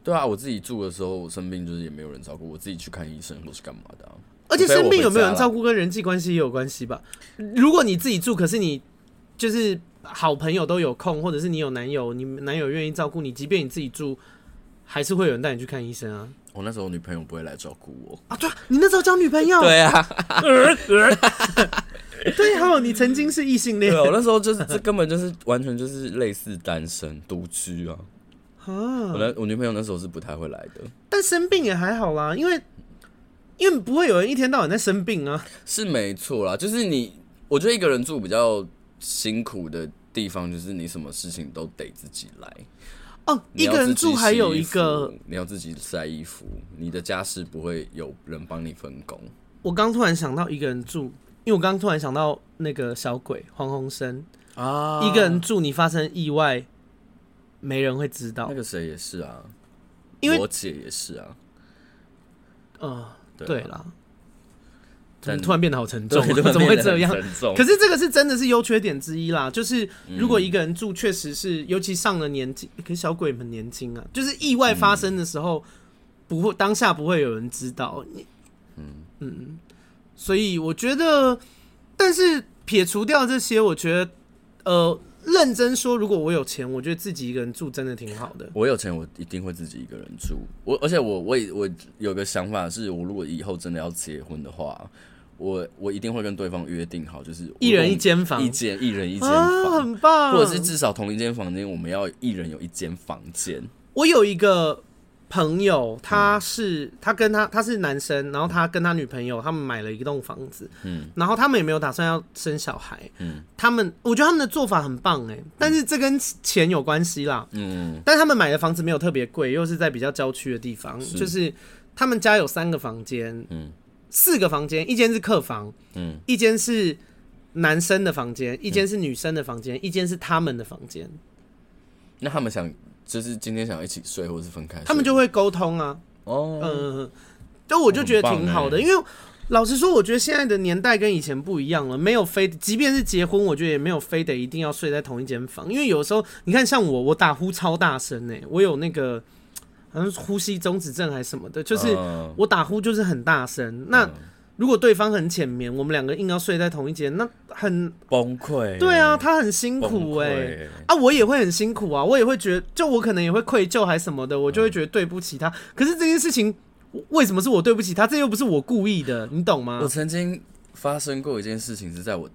对啊，我自己住的时候，我生病就是也没有人照顾，我自己去看医生或是干嘛的啊。而且生病有没有人照顾，跟人际关系也有关系吧？如果你自己住，可是你就是好朋友都有空，或者是你有男友，你男友愿意照顾你，即便你自己住，还是会有人带你去看医生啊。我那时候女朋友不会来照顾我啊。对啊，你那时候交女朋友？对啊。对哦，你曾经是异性恋。对，我那时候就是这根本就是完全就是类似单身独居啊。啊，我我女朋友那时候是不太会来的，但生病也还好啦，因为因为不会有人一天到晚在生病啊，是没错啦。就是你，我觉得一个人住比较辛苦的地方，就是你什么事情都得自己来。哦，一个人住还有一个，你要自己晒衣服，你的家事不会有人帮你分工。我刚突然想到一个人住，因为我刚突然想到那个小鬼黄鸿生啊，一个人住你发生意外。没人会知道。那个谁也是啊，因为我姐也是啊。呃，对啦，怎么突然变得好沉重、怎么会这样？可是这个是真的是优缺点之一啦，就是如果一个人住，确实是，尤其上了年纪，可是小鬼们年轻啊，就是意外发生的时候，不会当下不会有人知道。嗯嗯，所以我觉得，但是撇除掉这些，我觉得，呃。认真说，如果我有钱，我觉得自己一个人住真的挺好的。我有钱，我一定会自己一个人住。我而且我我我有个想法是，我如果以后真的要结婚的话，我我一定会跟对方约定好，就是一人一间房，一间一人一间房，啊，很棒。或者是至少同一间房间，我们要一人有一间房间。我有一个。朋友，他是他跟他他是男生，然后他跟他女朋友他们买了一栋房子，嗯，然后他们也没有打算要生小孩，嗯，他们我觉得他们的做法很棒哎，但是这跟钱有关系啦，嗯，但他们买的房子没有特别贵，又是在比较郊区的地方，就是他们家有三个房间，嗯，四个房间，一间是客房，嗯，一间是男生的房间，一间是女生的房间，一间是他们的房间，那他们想。就是今天想要一起睡，或者是分开，他们就会沟通啊。哦，嗯，就我就觉得挺好的，因为老实说，我觉得现在的年代跟以前不一样了，没有非，即便是结婚，我觉得也没有非得一定要睡在同一间房，因为有时候你看，像我，我打呼超大声呢，我有那个好像呼吸中止症还是什么的，就是我打呼就是很大声，那。如果对方很浅眠，我们两个硬要睡在同一间，那很崩溃。对啊，他很辛苦哎、欸，啊，我也会很辛苦啊，我也会觉得，就我可能也会愧疚还什么的，我就会觉得对不起他。嗯、可是这件事情为什么是我对不起他？这又不是我故意的，你懂吗？我曾经发生过一件事情，是在我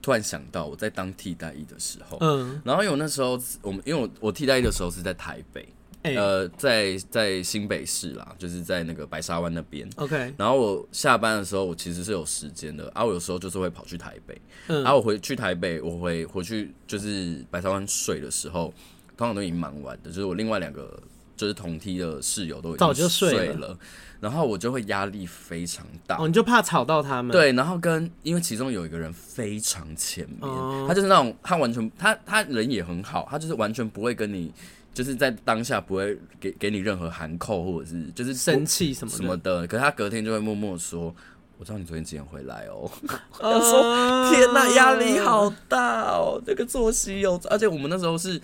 突然想到我在当替代役的时候，嗯，然后因为我那时候我们因为我我替代役的时候是在台北。呃，在在新北市啦，就是在那个白沙湾那边。OK，然后我下班的时候，我其实是有时间的，啊，我有时候就是会跑去台北。嗯，然后我回去台北，我回回去就是白沙湾睡的时候，通常都已经忙完的，就是我另外两个就是同梯的室友都已经睡了，睡了，然后我就会压力非常大。哦，你就怕吵到他们？对，然后跟因为其中有一个人非常前面，哦，他就是那种他完全他他人也很好，他就是完全不会跟你。就是在当下不会给给你任何含扣，或者是就是生气什么什么的，可是他隔天就会默默说：“我知道你昨天几点回来哦。”他说：“天哪，压力好大哦，这个作息有，而且我们那时候是，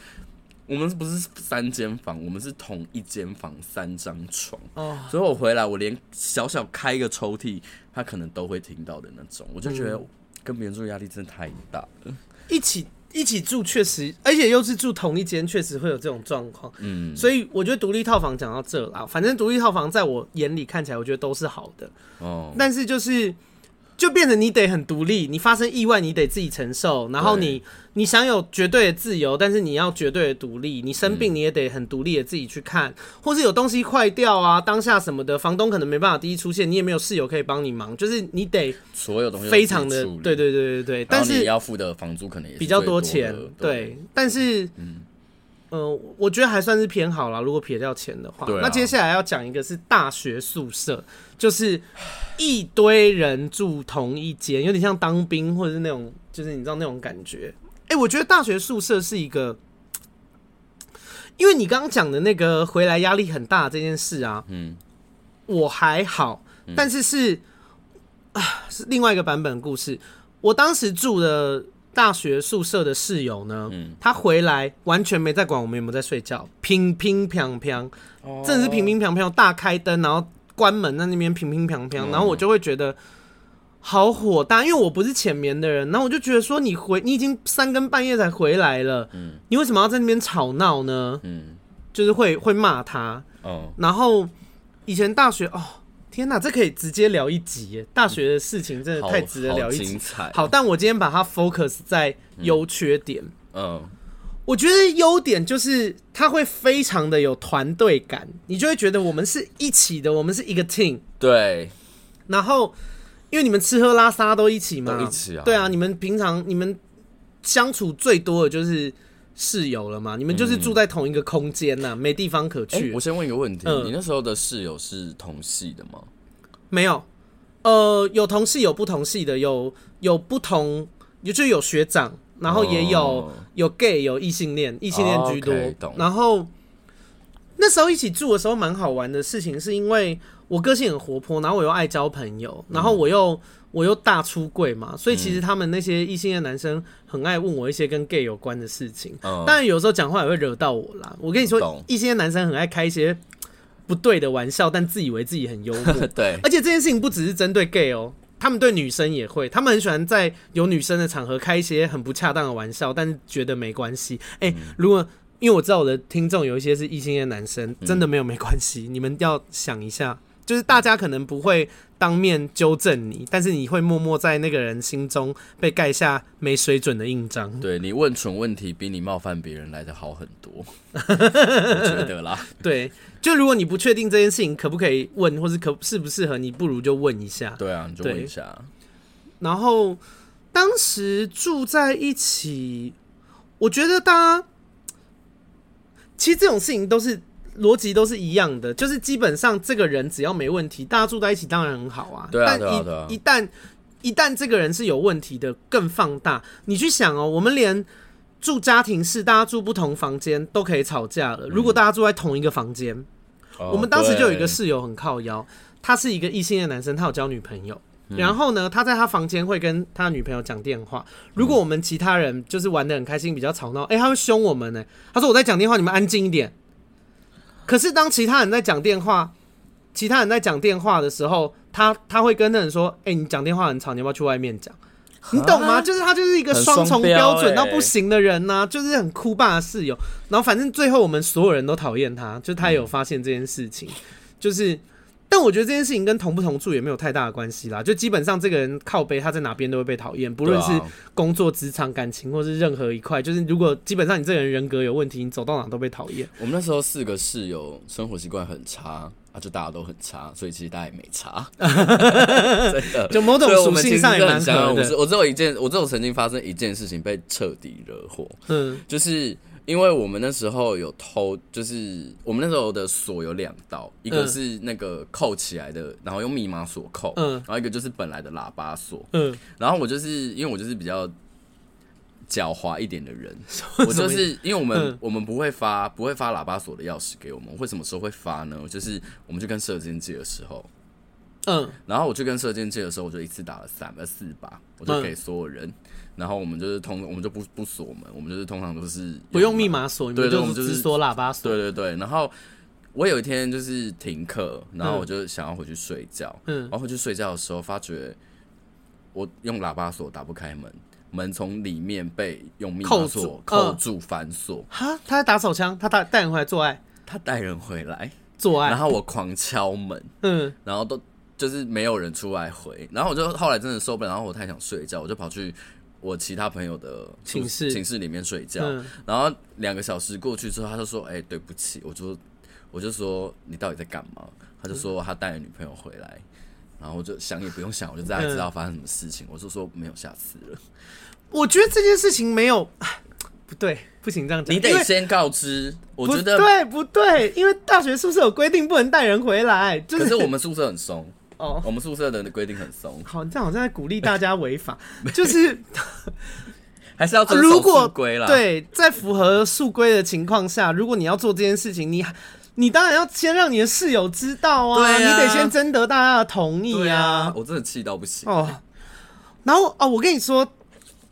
我们不是三间房，我们是同一间房三张床。哦，所以我回来我连小小开一个抽屉，他可能都会听到的那种，我就觉得跟别人住压力真的太大了，一起。一起住确实，而且又是住同一间，确实会有这种状况。嗯，所以我觉得独立套房讲到这啦，反正独立套房在我眼里看起来，我觉得都是好的。哦，但是就是。就变成你得很独立，你发生意外你得自己承受，然后你你想有绝对的自由，但是你要绝对的独立。你生病你也得很独立的自己去看，嗯、或是有东西坏掉啊，当下什么的，房东可能没办法第一出现，你也没有室友可以帮你忙，就是你得所有东西非常的对对对对对。但是你要付的房租可能也比较多钱，对。但是嗯、呃，我觉得还算是偏好啦。如果撇掉钱的话，啊、那接下来要讲一个是大学宿舍，就是。一堆人住同一间，有点像当兵或者是那种，就是你知道那种感觉。哎、欸，我觉得大学宿舍是一个，因为你刚刚讲的那个回来压力很大这件事啊，嗯，我还好，但是是啊，是另外一个版本的故事。我当时住的大学宿舍的室友呢，嗯，他回来完全没在管我们有没有在睡觉，乒乒乓乓，真的是乒乒乓乓，大开灯，然后。关门在那边乒乒乓乓，然后我就会觉得好火大，因为我不是浅眠的人，然后我就觉得说，你回你已经三更半夜才回来了，嗯，你为什么要在那边吵闹呢？嗯，就是会会骂他，哦，然后以前大学哦，天哪，这可以直接聊一集耶，大学的事情真的太值得聊一集，好，但我今天把它 focus 在优缺点，嗯。我觉得优点就是它会非常的有团队感，你就会觉得我们是一起的，我们是一个 team。对。然后，因为你们吃喝拉撒都一起嘛，一起啊。对啊，你们平常你们相处最多的就是室友了嘛，你们就是住在同一个空间呐，没地方可去。我先问一个问题，你那时候的室友是同系的吗？没有，呃，有同系有不同系的，有有不同，也就有学长。然后也有有 gay 有异性恋，异性恋居多。然后那时候一起住的时候蛮好玩的事情，是因为我个性很活泼，然后我又爱交朋友，然后我又、嗯、我又大出柜嘛，所以其实他们那些异性的男生很爱问我一些跟 gay 有关的事情。当然、嗯、有时候讲话也会惹到我啦。我跟你说，异性的男生很爱开一些不对的玩笑，但自以为自己很幽默。对，而且这件事情不只是针对 gay 哦、喔，他们对女生也会，他们很喜欢在有女生的场合开一些很不恰当的玩笑，但是觉得没关系。哎、欸，如果因为我知道我的听众有一些是异性恋男生，真的没有没关系。嗯、你们要想一下，就是大家可能不会当面纠正你，但是你会默默在那个人心中被盖下没水准的印章。对，你问蠢问题，比你冒犯别人来的好很多，我觉得啦。对，就如果你不确定这件事情可不可以问，或是可适不适合，你不如就问一下。对啊，你就问一下。然后当时住在一起，我觉得大家。其实这种事情都是逻辑都是一样的，就是基本上这个人只要没问题，大家住在一起当然很好啊。对啊，但一、啊啊、一旦一旦这个人是有问题的，更放大。你去想哦，我们连住家庭式，大家住不同房间都可以吵架了。如果大家住在同一个房间，嗯、我们当时就有一个室友很靠腰，他是一个异性的男生，他有交女朋友。然后呢，他在他房间会跟他女朋友讲电话。如果我们其他人就是玩得很开心，比较吵闹，哎，他会凶我们呢。他说：“我在讲电话，你们安静一点。”可是当其他人在讲电话，其他人在讲电话的时候，他他会跟那人说：“哎，你讲电话很吵，你要不要去外面讲？”你懂吗？就是他就是一个双重标准到不行的人呐，就是很酷霸的室友。然后反正最后我们所有人都讨厌他，就他也有发现这件事情，就是。但我觉得这件事情跟同不同住也没有太大的关系啦，就基本上这个人靠背，他在哪边都会被讨厌，不论是工作、职场、感情，或是任何一块，就是如果基本上你这个人人格有问题，你走到哪都被讨厌。我们那时候四个室友生活习惯很差啊，就大家都很差，所以其实大家也没差，真的。就某种属性上也蛮合的。我只有一件，我只有曾经发生一件事情被彻底惹火，嗯，就是。因为我们那时候有偷，就是我们那时候的锁有两道，一个是那个扣起来的，然后用密码锁扣，嗯，然后一个就是本来的喇叭锁，嗯，然后我就是因为我就是比较狡猾一点的人，我就是因为我们、嗯、我们不会发不会发喇叭锁的钥匙给我们，会什么时候会发呢？就是我们去跟射箭借的时候，嗯，然后我去跟射箭借的时候，我就一次打了三呃四把，我就给所有人。嗯然后我们就是通，我们就不不锁门，我们就是通常都是不用密码锁，对，对，我们就是锁喇叭锁。对对对。然后我有一天就是停课，然后我就想要回去睡觉，嗯，然后回去睡觉的时候，发觉我用喇叭锁打不开门，门从里面被用密码锁扣住反锁。哈，他在打手枪，他带带人回来？做爱，他带人回来。做爱，然后我狂敲门，嗯，然后都就是没有人出来回，然后我就后来真的受不了，然后我太想睡觉，我就跑去。我其他朋友的寝室寝室里面睡觉，嗯、然后两个小时过去之后，他就说：“哎、欸，对不起。”我就我就说：“你到底在干嘛？”他就说：“他带了女朋友回来。”然后我就想也不用想，我就大概知道发生什么事情。嗯、我就说：“没有下次了。”我觉得这件事情没有 不对，不行这样讲，你得先告知。我觉得对不对？因为大学宿舍有规定不能带人回来，就是、可是我们宿舍很松。哦，我们宿舍的规定很松。好，这样好像在鼓励大家违法，就是 还是要遵守宿规啦。对，在符合宿规的情况下，如果你要做这件事情，你你当然要先让你的室友知道啊，啊你得先征得大家的同意啊。啊我真的气到不行哦。然后哦，我跟你说，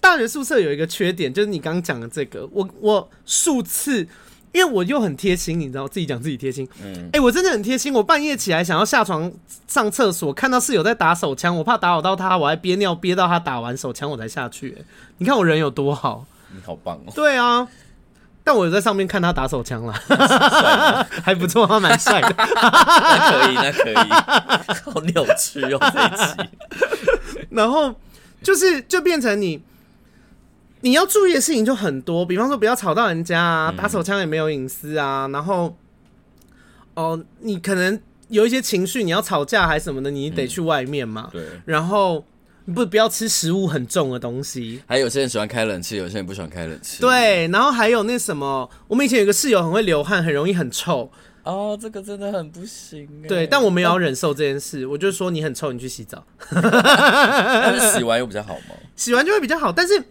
大学宿舍有一个缺点，就是你刚刚讲的这个，我我数次。因为我又很贴心，你知道，自己讲自己贴心。嗯，哎、欸，我真的很贴心。我半夜起来想要下床上厕所，看到室友在打手枪，我怕打扰到他，我还憋尿憋到他打完手枪我才下去。你看我人有多好，你好棒哦。对啊，但我有在上面看他打手枪了，还不错，他蛮帅的。那可以，那可以，好扭曲哦这一集。然后就是就变成你。你要注意的事情就很多，比方说不要吵到人家啊，打手枪也没有隐私啊，然后哦，你可能有一些情绪，你要吵架还是什么的，你得去外面嘛。对。然后不不要吃食物很重的东西。还有些人喜欢开冷气，有些人不喜欢开冷气。对。然后还有那什么，我们以前有个室友很会流汗，很容易很臭。哦，这个真的很不行。对，但我们也要忍受这件事。我就说你很臭，你去洗澡。但是洗完又比较好吗？洗完就会比较好，但是。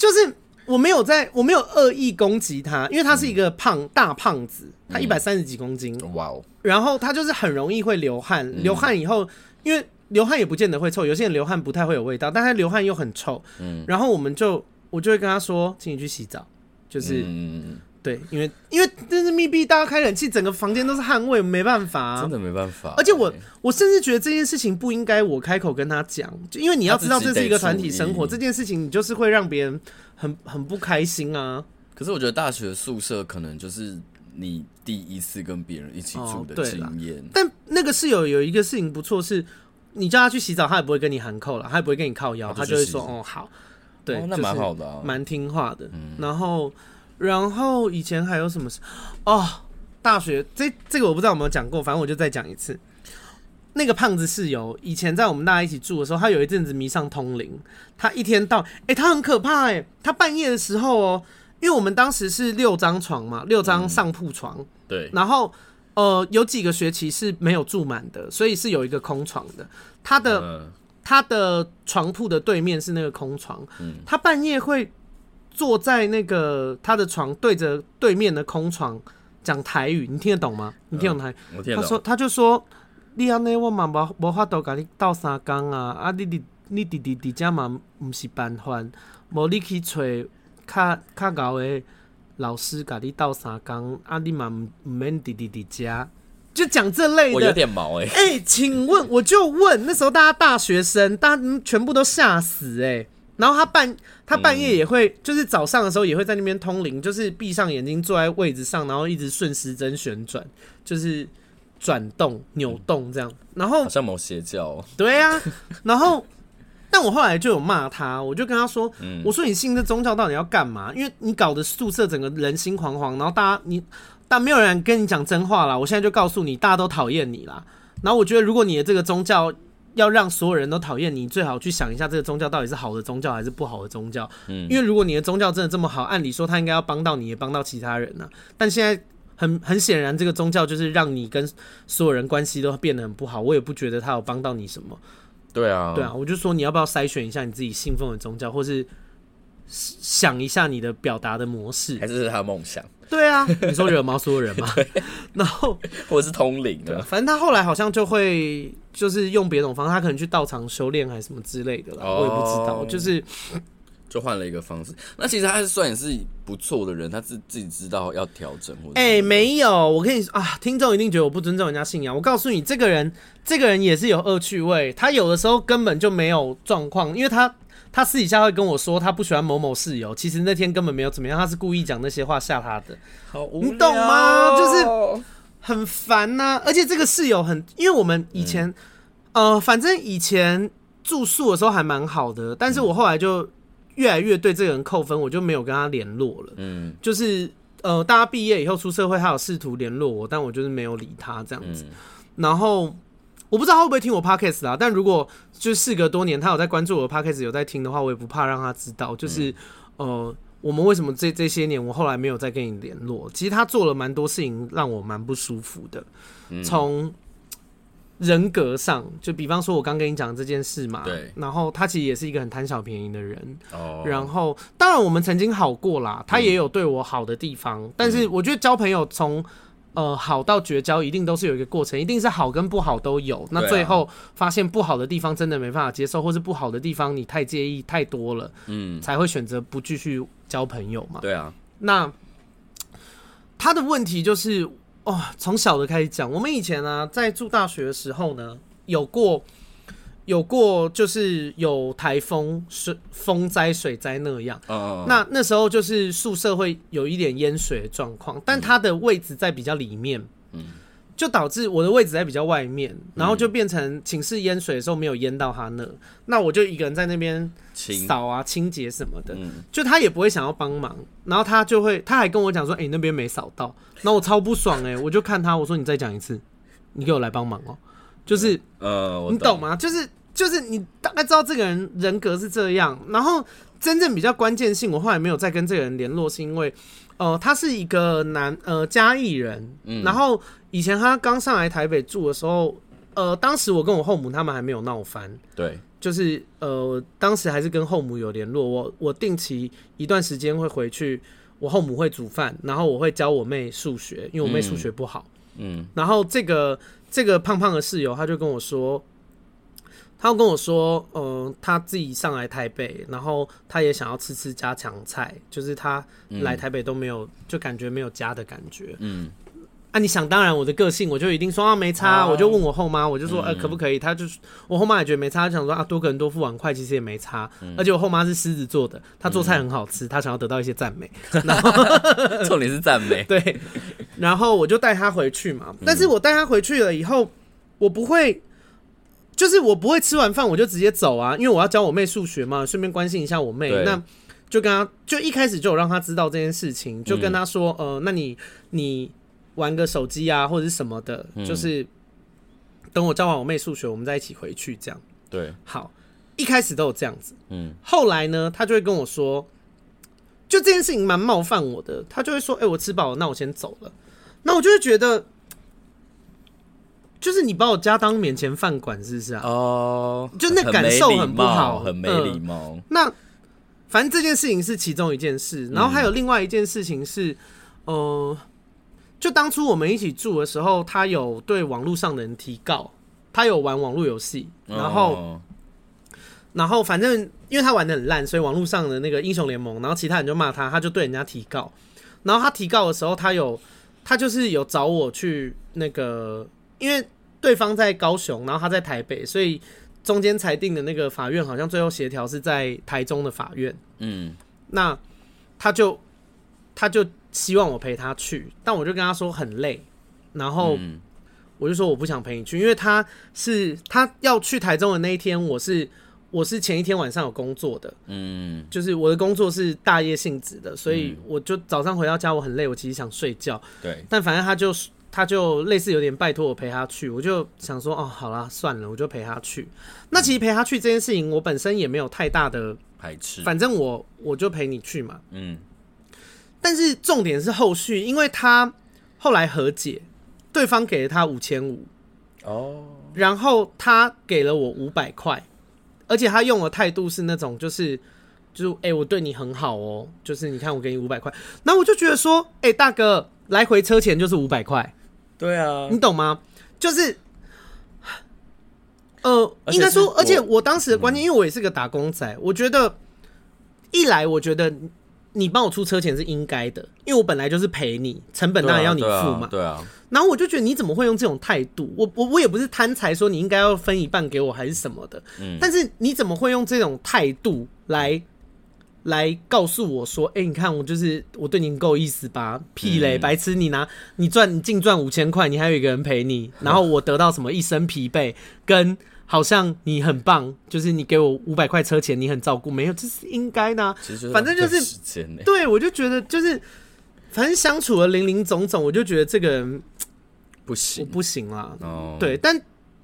就是我没有在，我没有恶意攻击他，因为他是一个胖、嗯、大胖子，他一百三十几公斤，哇哦、嗯，然后他就是很容易会流汗，嗯、流汗以后，因为流汗也不见得会臭，有些人流汗不太会有味道，但他流汗又很臭，嗯，然后我们就我就会跟他说，请你去洗澡，就是。嗯对，因为因为这是密闭，大家开冷气，整个房间都是汗味，没办法、啊，真的没办法。而且我我甚至觉得这件事情不应该我开口跟他讲，就因为你要知道这是一个团体生活，这件事情你就是会让别人很很不开心啊。可是我觉得大学宿舍可能就是你第一次跟别人一起住的经验、哦。但那个室友有一个事情不错，是你叫他去洗澡，他也不会跟你喊扣了，他也不会跟你靠腰，他就会说哦好，对，哦、那蛮好的、啊，蛮听话的。嗯、然后。然后以前还有什么事？哦，大学这这个我不知道有没有讲过，反正我就再讲一次。那个胖子室友以前在我们大家一起住的时候，他有一阵子迷上通灵，他一天到哎，他很可怕哎，他半夜的时候哦，因为我们当时是六张床嘛，六张上铺床，嗯、对，然后呃有几个学期是没有住满的，所以是有一个空床的，他的、嗯、他的床铺的对面是那个空床，嗯、他半夜会。坐在那个他的床对着对面的空床讲台语，你听得懂吗？你听懂台语？嗯、我听得懂。他说，他就说，你安尼我嘛无无法度甲你斗三工啊！啊，你你你弟弟弟家嘛毋是办法，无你去找较较高的老师甲你斗三工啊！你嘛毋毋免弟弟弟家，就讲这类的。我有点毛哎、欸。哎、欸，请问，我就问，那时候大家大学生，大家全部都吓死哎、欸。然后他半他半夜也会，嗯、就是早上的时候也会在那边通灵，就是闭上眼睛坐在位置上，然后一直顺时针旋转，就是转动扭动这样。然后好像某邪教、哦。对啊，然后但我后来就有骂他，我就跟他说：“嗯、我说你信这宗教到底要干嘛？因为你搞得宿舍整个人心惶惶，然后大家你但没有人跟你讲真话啦。我现在就告诉你，大家都讨厌你啦。然后我觉得如果你的这个宗教。”要让所有人都讨厌你，最好去想一下这个宗教到底是好的宗教还是不好的宗教。嗯，因为如果你的宗教真的这么好，按理说他应该要帮到你，也帮到其他人呢、啊。但现在很很显然，这个宗教就是让你跟所有人关系都变得很不好。我也不觉得他有帮到你什么。对啊，对啊，我就说你要不要筛选一下你自己信奉的宗教，或是想一下你的表达的模式，还是他的梦想？对啊，你说惹毛所有人吗？然后或者是通灵的，反正他后来好像就会就是用别种方式，他可能去道场修炼还是什么之类的啦，哦、我也不知道，就是就换了一个方式。那其实他是算也是不错的人，他自自己知道要调整。哎、欸，没有，我跟你说啊，听众一定觉得我不尊重人家信仰。我告诉你，这个人，这个人也是有恶趣味，他有的时候根本就没有状况，因为他。他私底下会跟我说，他不喜欢某某室友，其实那天根本没有怎么样，他是故意讲那些话吓他的。好无聊，你懂吗？就是很烦呐、啊。而且这个室友很，因为我们以前，嗯、呃，反正以前住宿的时候还蛮好的，但是我后来就越来越对这个人扣分，我就没有跟他联络了。嗯，就是呃，大家毕业以后出社会，他有试图联络我，但我就是没有理他这样子。嗯、然后。我不知道他会不会听我 podcast 啊，但如果就事隔多年，他有在关注我的 podcast，有在听的话，我也不怕让他知道，就是、嗯、呃，我们为什么这这些年我后来没有再跟你联络？其实他做了蛮多事情让我蛮不舒服的，从人格上，就比方说我刚跟你讲这件事嘛，对，然后他其实也是一个很贪小便宜的人，哦，然后当然我们曾经好过啦，他也有对我好的地方，嗯、但是我觉得交朋友从。呃，好到绝交一定都是有一个过程，一定是好跟不好都有。那最后发现不好的地方真的没办法接受，或是不好的地方你太介意太多了，嗯，才会选择不继续交朋友嘛。对啊。那他的问题就是，哦，从小的开始讲，我们以前呢、啊，在住大学的时候呢，有过。有过就是有台风、水风灾、水灾那样，哦、那那时候就是宿舍会有一点淹水的状况，但它的位置在比较里面，嗯、就导致我的位置在比较外面，然后就变成寝室淹水的时候没有淹到他那，那我就一个人在那边扫啊、清洁什么的，嗯、就他也不会想要帮忙，然后他就会他还跟我讲说：“哎、欸，那边没扫到。”然后我超不爽哎、欸，我就看他我说：“你再讲一次，你给我来帮忙哦。”就是呃，你懂吗？就是。就是你大概知道这个人人格是这样，然后真正比较关键性，我后来没有再跟这个人联络，是因为，呃，他是一个男呃嘉义人，嗯、然后以前他刚上来台北住的时候，呃，当时我跟我后母他们还没有闹翻，对，就是呃，当时还是跟后母有联络。我我定期一段时间会回去，我后母会煮饭，然后我会教我妹数学，因为我妹数学不好。嗯，然后这个这个胖胖的室友他就跟我说，他跟我说，嗯，他自己上来台北，然后他也想要吃吃家常菜，就是他来台北都没有，就感觉没有家的感觉。嗯。啊，你想当然，我的个性我就一定说啊没差，啊、我就问我后妈，我就说呃、嗯欸、可不可以？他就我后妈也觉得没差，就想说啊多个人多付碗筷其实也没差，嗯、而且我后妈是狮子座的，她做菜很好吃，她、嗯、想要得到一些赞美，然后重点是赞美，对，然后我就带她回去嘛，但是我带她回去了以后，我不会，就是我不会吃完饭我就直接走啊，因为我要教我妹数学嘛，顺便关心一下我妹，那就跟她就一开始就有让她知道这件事情，就跟她说、嗯、呃，那你你。玩个手机啊，或者是什么的，嗯、就是等我教完我妹数学，我们再一起回去这样。对，好，一开始都有这样子，嗯，后来呢，他就会跟我说，就这件事情蛮冒犯我的，他就会说，哎、欸，我吃饱了，那我先走了。那我就会觉得，就是你把我家当免钱饭馆，是不是啊？哦，就那感受很不好，很没礼貌。嗯、那反正这件事情是其中一件事，然后还有另外一件事情是，嗯、呃。就当初我们一起住的时候，他有对网络上的人提告，他有玩网络游戏，然后，oh. 然后反正因为他玩的很烂，所以网络上的那个英雄联盟，然后其他人就骂他，他就对人家提告。然后他提告的时候，他有他就是有找我去那个，因为对方在高雄，然后他在台北，所以中间裁定的那个法院好像最后协调是在台中的法院。嗯，那他就他就。希望我陪他去，但我就跟他说很累，然后我就说我不想陪你去，因为他是他要去台中的那一天，我是我是前一天晚上有工作的，嗯，就是我的工作是大夜性质的，所以我就早上回到家我很累，我其实想睡觉，对，但反正他就他就类似有点拜托我陪他去，我就想说哦，好啦，算了，我就陪他去。那其实陪他去这件事情，我本身也没有太大的排斥，反正我我就陪你去嘛，嗯。但是重点是后续，因为他后来和解，对方给了他五千五，哦，然后他给了我五百块，而且他用的态度是那种就是就是哎、欸，我对你很好哦，就是你看我给你五百块，那我就觉得说，哎、欸，大哥，来回车钱就是五百块，对啊，你懂吗？就是，呃，应该说，而且我当时的观念，因为我也是个打工仔，我觉得一来，我觉得。你帮我出车钱是应该的，因为我本来就是陪你，成本当然要你付嘛。对啊。对啊，然后我就觉得你怎么会用这种态度？我我我也不是贪财，说你应该要分一半给我还是什么的。嗯。但是你怎么会用这种态度来来告诉我说，哎、欸，你看我就是我对你够意思吧？屁嘞，嗯、白痴！你拿你赚你净赚五千块，你还有一个人陪你，然后我得到什么一身疲惫跟。好像你很棒，就是你给我五百块车钱，你很照顾，没有，这是应该的。反正就是，对，我就觉得就是，反正相处了林林总总，我就觉得这个人不行，我不行啦。哦，对，但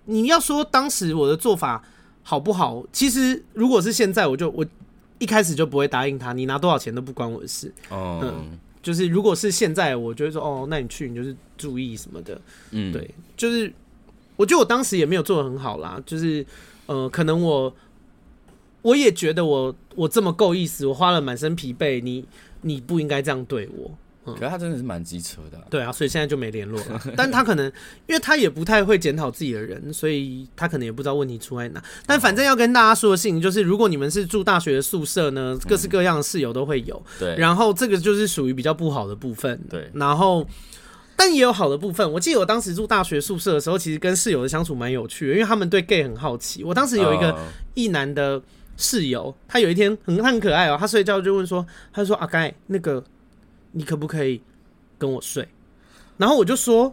你要说当时我的做法好不好？其实如果是现在，我就我一开始就不会答应他，你拿多少钱都不关我的事。哦，嗯，就是如果是现在，我就会说哦，那你去，你就是注意什么的。嗯，对，就是。我觉得我当时也没有做的很好啦，就是，呃，可能我我也觉得我我这么够意思，我花了满身疲惫，你你不应该这样对我。嗯，可是他真的是蛮机车的啊。对啊，所以现在就没联络了。但他可能因为他也不太会检讨自己的人，所以他可能也不知道问题出在哪。但反正要跟大家说的事情就是，如果你们是住大学的宿舍呢，各式各样的室友都会有。对。然后这个就是属于比较不好的部分。对。然后。但也有好的部分。我记得我当时住大学宿舍的时候，其实跟室友的相处蛮有趣的，因为他们对 gay 很好奇。我当时有一个一男的室友，他有一天很他很可爱哦、喔，他睡觉就问说，他就说阿该那个你可不可以跟我睡？然后我就说，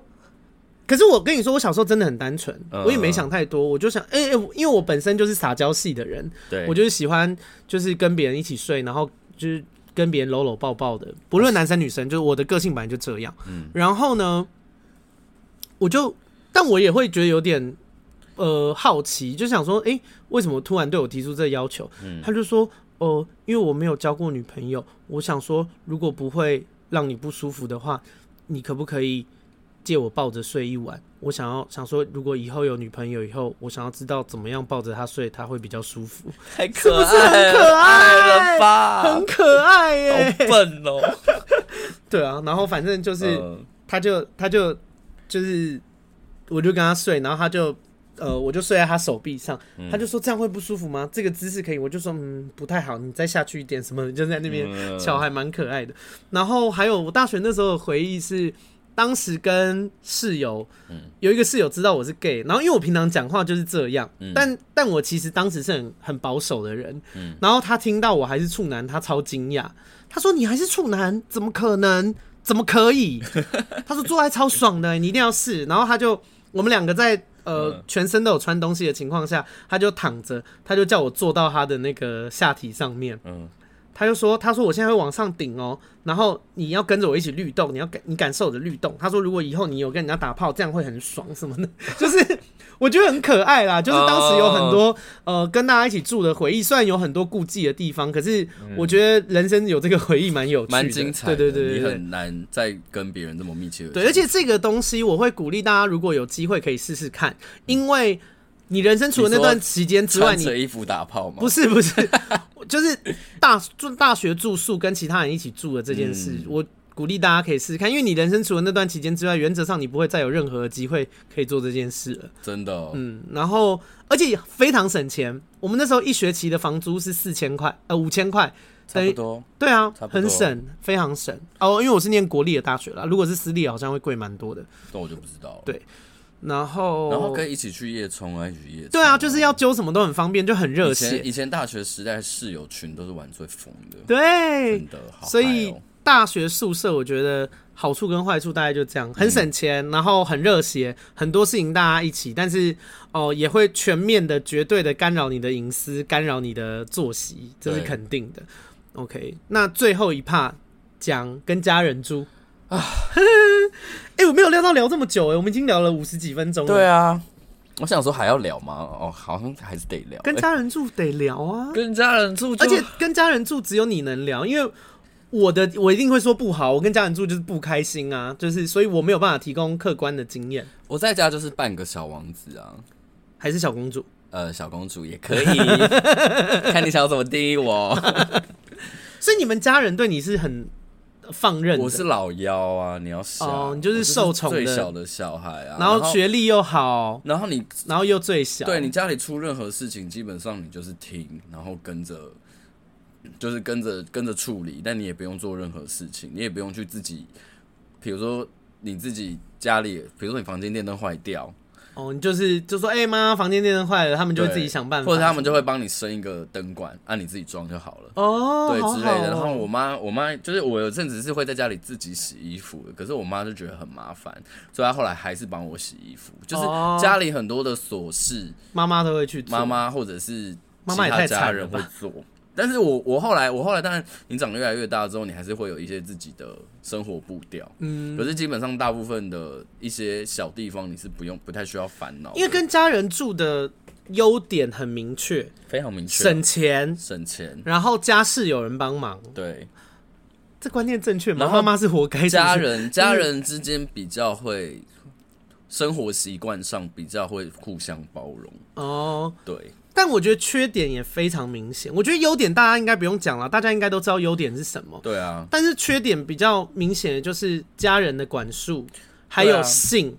可是我跟你说，我小时候真的很单纯，我也没想太多，我就想，哎、欸，因为我本身就是撒娇系的人，对我就是喜欢就是跟别人一起睡，然后就是。跟别人搂搂抱抱的，不论男生女生，就是我的个性本来就这样。嗯，然后呢，我就，但我也会觉得有点呃好奇，就想说，哎、欸，为什么突然对我提出这个要求？嗯，他就说，哦、呃，因为我没有交过女朋友，我想说，如果不会让你不舒服的话，你可不可以借我抱着睡一晚。我想要想说，如果以后有女朋友以后，我想要知道怎么样抱着她睡，她会比较舒服。太可爱，是不是很可爱了吧？很可爱耶，好笨哦。对啊，然后反正就是，呃、他就他就就是，我就跟他睡，然后他就呃，我就睡在他手臂上，嗯、他就说这样会不舒服吗？这个姿势可以，我就说嗯不太好，你再下去一点什么，就在那边小孩蛮可爱的。然后还有我大学那时候的回忆是。当时跟室友，有一个室友知道我是 gay，然后因为我平常讲话就是这样，但但我其实当时是很很保守的人，然后他听到我还是处男，他超惊讶，他说你还是处男，怎么可能？怎么可以？他说做爱超爽的，你一定要试。然后他就我们两个在呃全身都有穿东西的情况下，他就躺着，他就叫我坐到他的那个下体上面，他就说：“他说我现在会往上顶哦，然后你要跟着我一起律动，你要感你感受我的律动。”他说：“如果以后你有跟人家打炮，这样会很爽什么的。”就是我觉得很可爱啦。就是当时有很多呃跟大家一起住的回忆，虽然有很多顾忌的地方，可是我觉得人生有这个回忆蛮有趣的，蛮精彩。对对对，你很难再跟别人这么密切的。对，而且这个东西我会鼓励大家，如果有机会可以试试看，因为。你人生除了那段期间之外，你穿衣服打炮吗？不是不是，就是大住大学住宿跟其他人一起住的这件事，嗯、我鼓励大家可以试试看，因为你人生除了那段期间之外，原则上你不会再有任何的机会可以做这件事了。真的、哦，嗯，然后而且非常省钱，我们那时候一学期的房租是四千块，呃五千块，差不多，对啊，很省，非常省哦。因为我是念国立的大学啦，如果是私立好像会贵蛮多的，那我就不知道了。对。然后，然后可以一起去夜冲啊，一起去夜冲。对啊，就是要揪什么都很方便，就很热血。以前以前大学时代室友群都是玩最疯的，对，真的好。所以大学宿舍我觉得好处跟坏处大概就这样，很省钱，然后很热血，很多事情大家一起，但是哦也会全面的、绝对的干扰你的隐私，干扰你的作息，这是肯定的。OK，那最后一 part 讲跟家人住。啊，哎、欸，我没有料到聊这么久哎，我们已经聊了五十几分钟了。对啊，我想说还要聊吗？哦，好像还是得聊。跟家人住得聊啊，跟家人住，而且跟家人住只有你能聊，因为我的我一定会说不好，我跟家人住就是不开心啊，就是所以我没有办法提供客观的经验。我在家就是半个小王子啊，还是小公主？呃，小公主也可以，看你想要怎么定义我。所以你们家人对你是很。放任，我是老幺啊！你要想哦，你就是受宠的最小的小孩啊，然后学历又好，然后你，然后又最小，对你家里出任何事情，基本上你就是听，然后跟着，就是跟着跟着处理，但你也不用做任何事情，你也不用去自己，比如说你自己家里，比如说你房间电灯坏掉。哦，你就是就说，哎、欸、妈，房间电灯坏了，他们就会自己想办法，或者他们就会帮你升一个灯管，按、啊、你自己装就好了。哦，对之类的。然后我妈，我妈就是我有阵子是会在家里自己洗衣服的，可是我妈就觉得很麻烦，所以她后来还是帮我洗衣服。就是家里很多的琐事，妈妈、哦、都会去做，妈妈或者是其他家人会做。但是我我后来我后来当然，你长得越来越大之后，你还是会有一些自己的生活步调。嗯，可是基本上大部分的一些小地方，你是不用不太需要烦恼。因为跟家人住的优点很明确，非常明确，省钱省钱，然后家事有人帮忙。对，这观念正确吗？妈妈是活该。家人 家人之间比较会生活习惯上比较会互相包容。哦，对。但我觉得缺点也非常明显。我觉得优点大家应该不用讲了，大家应该都知道优点是什么。对啊。但是缺点比较明显的就是家人的管束，还有性。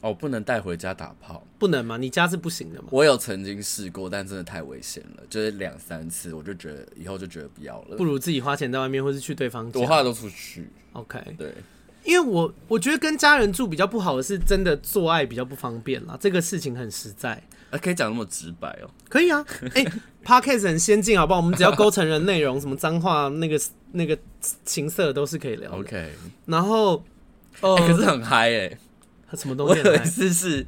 哦，不能带回家打炮。不能吗？你家是不行的吗？我有曾经试过，但真的太危险了，就是两三次，我就觉得以后就觉得不要了。不如自己花钱在外面，或是去对方家。我花的都出去。OK。对。因为我我觉得跟家人住比较不好的是，真的做爱比较不方便啦。这个事情很实在。啊，可以讲那么直白哦？可以啊。哎、欸、Podcast 很先进，好不好？我们只要勾成人内容，什么脏话、那个那个情色都是可以聊的。OK。然后，哦、欸，可是很嗨哎、欸。什么东西？我有一次是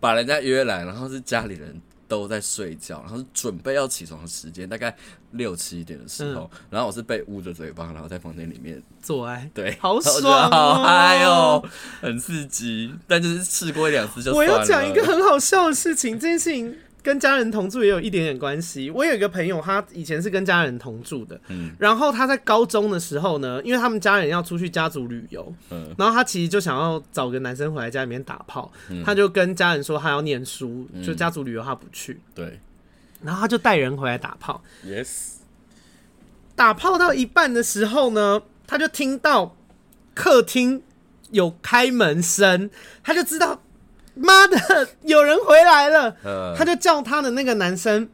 把人家约来，然后是家里人。都在睡觉，然后是准备要起床的时间，大概六七点的时候，嗯、然后我是被捂着嘴巴，然后在房间里面做爱，对，好爽、喔，好嗨哦、喔，很刺激，但就是试过一两次就。我要讲一个很好笑的事情，这件事情跟家人同住也有一点点关系。我有一个朋友，他以前是跟家人同住的，嗯，然后他在高中的时候呢，因为他们家人要出去家族旅游，嗯，然后他其实就想要找个男生回来家里面打炮，嗯。他就跟家人说他要念书，就家族旅游他不去，对。然后他就带人回来打炮，，yes，打炮到一半的时候呢，他就听到客厅有开门声，他就知道妈的有人回来了，呃，他就叫他的那个男生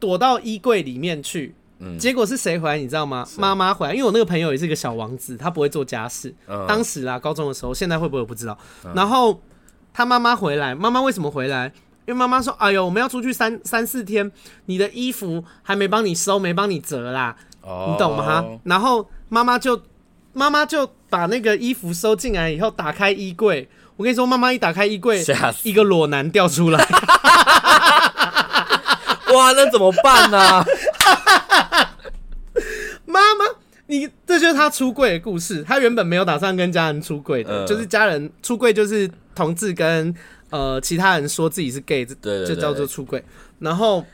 躲到衣柜里面去。嗯结果是谁回来你知道吗？妈妈回来，因为我那个朋友也是个小王子，他不会做家事。嗯当时啦，高中的时候，现在会不会我不知道。然后他妈妈回来，妈妈为什么回来？因为妈妈说：“哎呦，我们要出去三三四天，你的衣服还没帮你收，没帮你折啦。”哦你懂吗？然后妈妈就妈妈就把那个衣服收进来以后，打开衣柜。我跟你说，妈妈一打开衣柜吓，死一个裸男掉出来。哇，那怎么办呢、啊？妈妈，你这就是他出柜的故事。他原本没有打算跟家人出柜的，嗯就是家人出柜就是同志跟呃其他人说自己是 gay，这对对对就叫做出柜。然后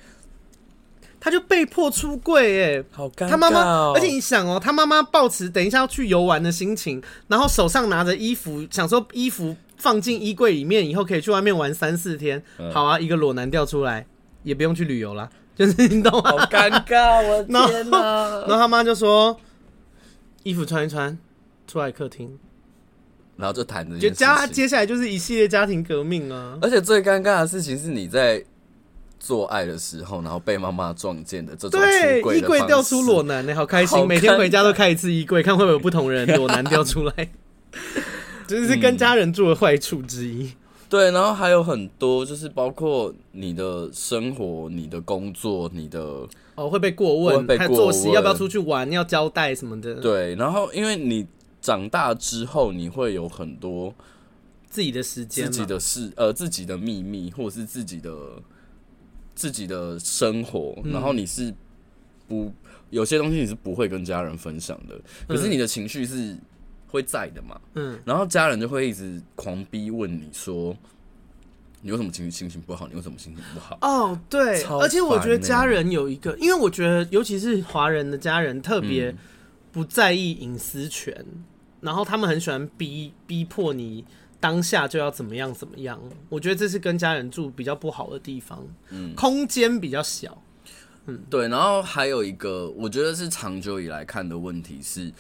他就被迫出柜，哎，好尴尬、哦。他妈妈，而且你想哦，他妈妈抱持等一下要去游玩的心情，然后手上拿着衣服，想说衣服放进衣柜里面，以后可以去外面玩三四天。嗯好啊，一个裸男掉出来，也不用去旅游啦，就是你懂吗？好尴尬，我的 然后天哪！然后他妈就说：“衣服穿一穿，出来客厅。然后就谈这就件事家情。接下来就是一系列家庭革命啊！而且最尴尬的事情是你在做爱的时候，然后被妈妈撞见的这种对，出柜的衣柜掉出裸男呢、好开好心！每天回家都开一次衣柜，看会不会有不同人 裸男掉出来。这是跟家人住的坏处之一。对，然后还有很多，就是包括你的生活、你的工作、你的哦，会被过问，会被过还有作息要不要出去玩，要交代什么的。，对，然后因为你长大之后，你会有很多自己的时间，自己的事，呃，自己的秘密，或者是自己的自己的生活，嗯然后你是不有些东西你是不会跟家人分享的，可是你的情绪是会在的嘛，嗯，然后家人就会一直狂逼问你说，你为什么情绪心情不好？你为什么心情不好？哦，对，而且我觉得家人有一个，因为我觉得尤其是华人的家人特别嗯不在意隐私权，然后他们很喜欢逼逼迫你当下就要怎么样怎么样。我觉得这是跟家人住比较不好的地方，嗯空间比较小。嗯对，然后还有一个，我觉得是长久以来看的问题是，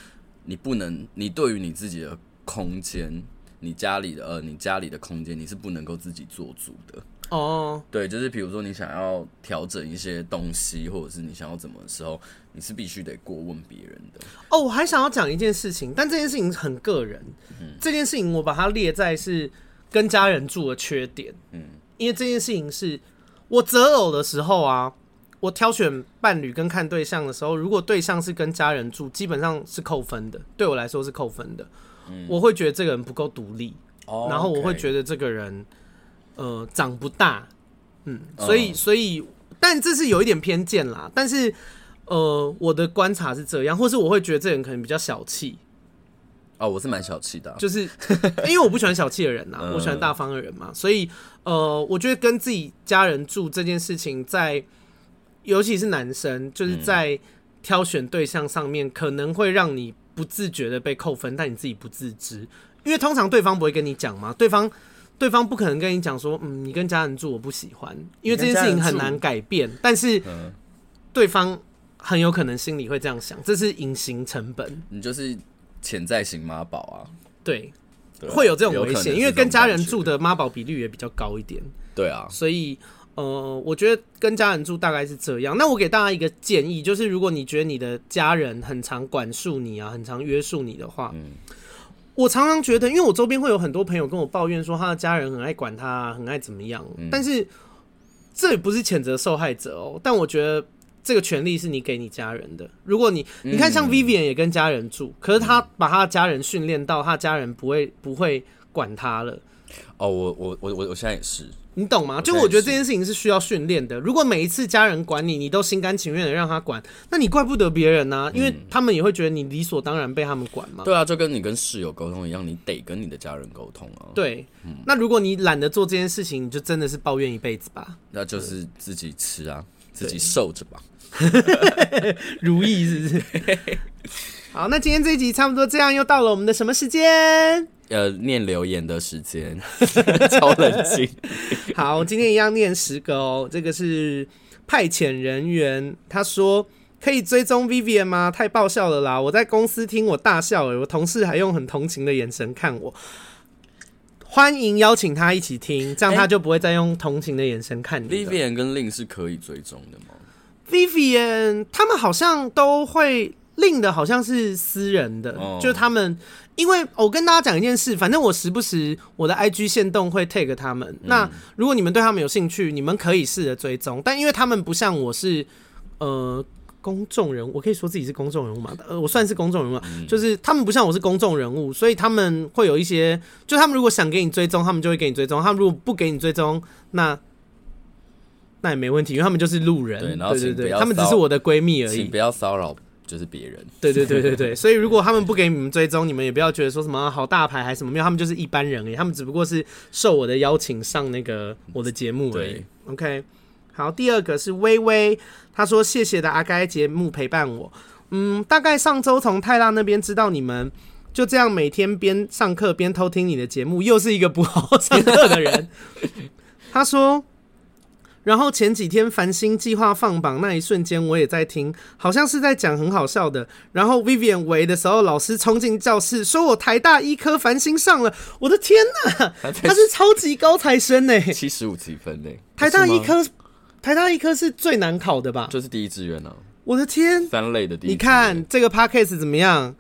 你不能，你对于你自己的空间，你家里的呃，你家里的空间，你是不能够自己做主的。哦，对，就是比如说你想要调整一些东西，或者是你想要怎么的时候，你是必须得过问别人的。哦，我还想要讲一件事情，但这件事情很个人。嗯这件事情我把它列在是跟家人住的缺点。嗯，因为这件事情是我择偶的时候啊，我挑选伴侣跟看对象的时候，如果对象是跟家人住，基本上是扣分的。对我来说是扣分的。我会觉得这个人不够独立，哦然后我会觉得，这个人呃长不大，嗯，所以哦所以，但这是有一点偏见啦。但是呃，我的观察是这样，或是我会觉得这个人可能比较小气。哦，我是蛮小气的啊、就是 因为我不喜欢小气的人呐、嗯我喜欢大方的人嘛，所以呃，我觉得跟自己家人住这件事情在，尤其是男生，就是在挑选对象上面，可能会让你不自觉的被扣分，但你自己不自知，因为通常对方不会跟你讲嘛，对方对方不可能跟你讲说，嗯，你跟家人住我不喜欢，因为这件事情很难改变，但是嗯，对方很有可能心里会这样想，这是隐形成本。你就是潜在型妈宝啊，对，对啊会有这种危险，因为跟家人住的妈宝比率也比较高一点，对啊，所以呃，我觉得跟家人住大概是这样。那我给大家一个建议，就是如果你觉得你的家人很常管束你啊，很常约束你的话，嗯我常常觉得，因为我周边会有很多朋友跟我抱怨说，他的家人很爱管他、啊，很爱怎么样，嗯但是这也不是谴责受害者哦，但我觉得。这个权利是你给你家人的。如果你你看，像 Vivian 也跟家人住，可是他把他的家人训练到他家人不会不会管他了，哦，我我我我我现在也是。你懂吗？就我觉得这件事情是需要训练的。如果每一次家人管你，你都心甘情愿的让他管，那你怪不得别人呢、啊，因为他们也会觉得你理所当然被他们管嘛。对啊，就跟你跟室友沟通一样，你得跟你的家人沟通啊。对，那如果你懒得做这件事情，你就真的是抱怨一辈子吧。那就是自己吃啊，自己受着吧。如意是不是？好，那今天这一集差不多这样，又到了我们的什么时间？呃，念留言的时间，超冷静。好，今天一样念十个哦。这个是派遣人员，他说可以追踪 Vivian 吗？太爆笑了啦！我在公司听我大笑，我同事还用很同情的眼神看我。欢迎邀请他一起听，这样他就不会再用同情的眼神看你。Vivian 跟 Lin 是可以追踪的吗？Vivian 他们好像都会。Lin 的好像是私人的，oh. 就是他们，因为我跟大家讲一件事，反正我时不时我的 IG 限动会 tag 他们。嗯、那如果你们对他们有兴趣，你们可以试着追踪。但因为他们不像我是呃公众人物，我可以说自己是公众人物嘛？呃，我算是公众人物，嗯，就是他们不像我是公众人物，所以他们会有一些，就他们如果想给你追踪，他们就会给你追踪；他们如果不给你追踪，那那也没问题，因为他们就是路人。对，然后对对对，他们只是我的闺蜜而已，请不要骚扰。就是别人，对对对对对，所以如果他们不给你们追踪，你们也不要觉得说什么好大牌还是什么，没有，他们就是一般人而已，他们只不过是受我的邀请上那个我的节目而已。OK，好，第二个是微微，他说谢谢的阿该节目陪伴我，嗯，大概上周从泰拉那边知道你们，就这样每天边上课边偷听你的节目，又是一个不好好 上课的人。他说。然后前几天繁星计划放榜那一瞬间，我也在听，好像是在讲很好笑的。然后 Vivian 围的时候，老师冲进教室，说我台大医科繁星上了。我的天呐，他是超级高材生呢，七十五级分呢。台大医科，台大医科是最难考的吧？就是第一志愿呢。我的天，三类的第一。你看这个 Podcast 怎么样？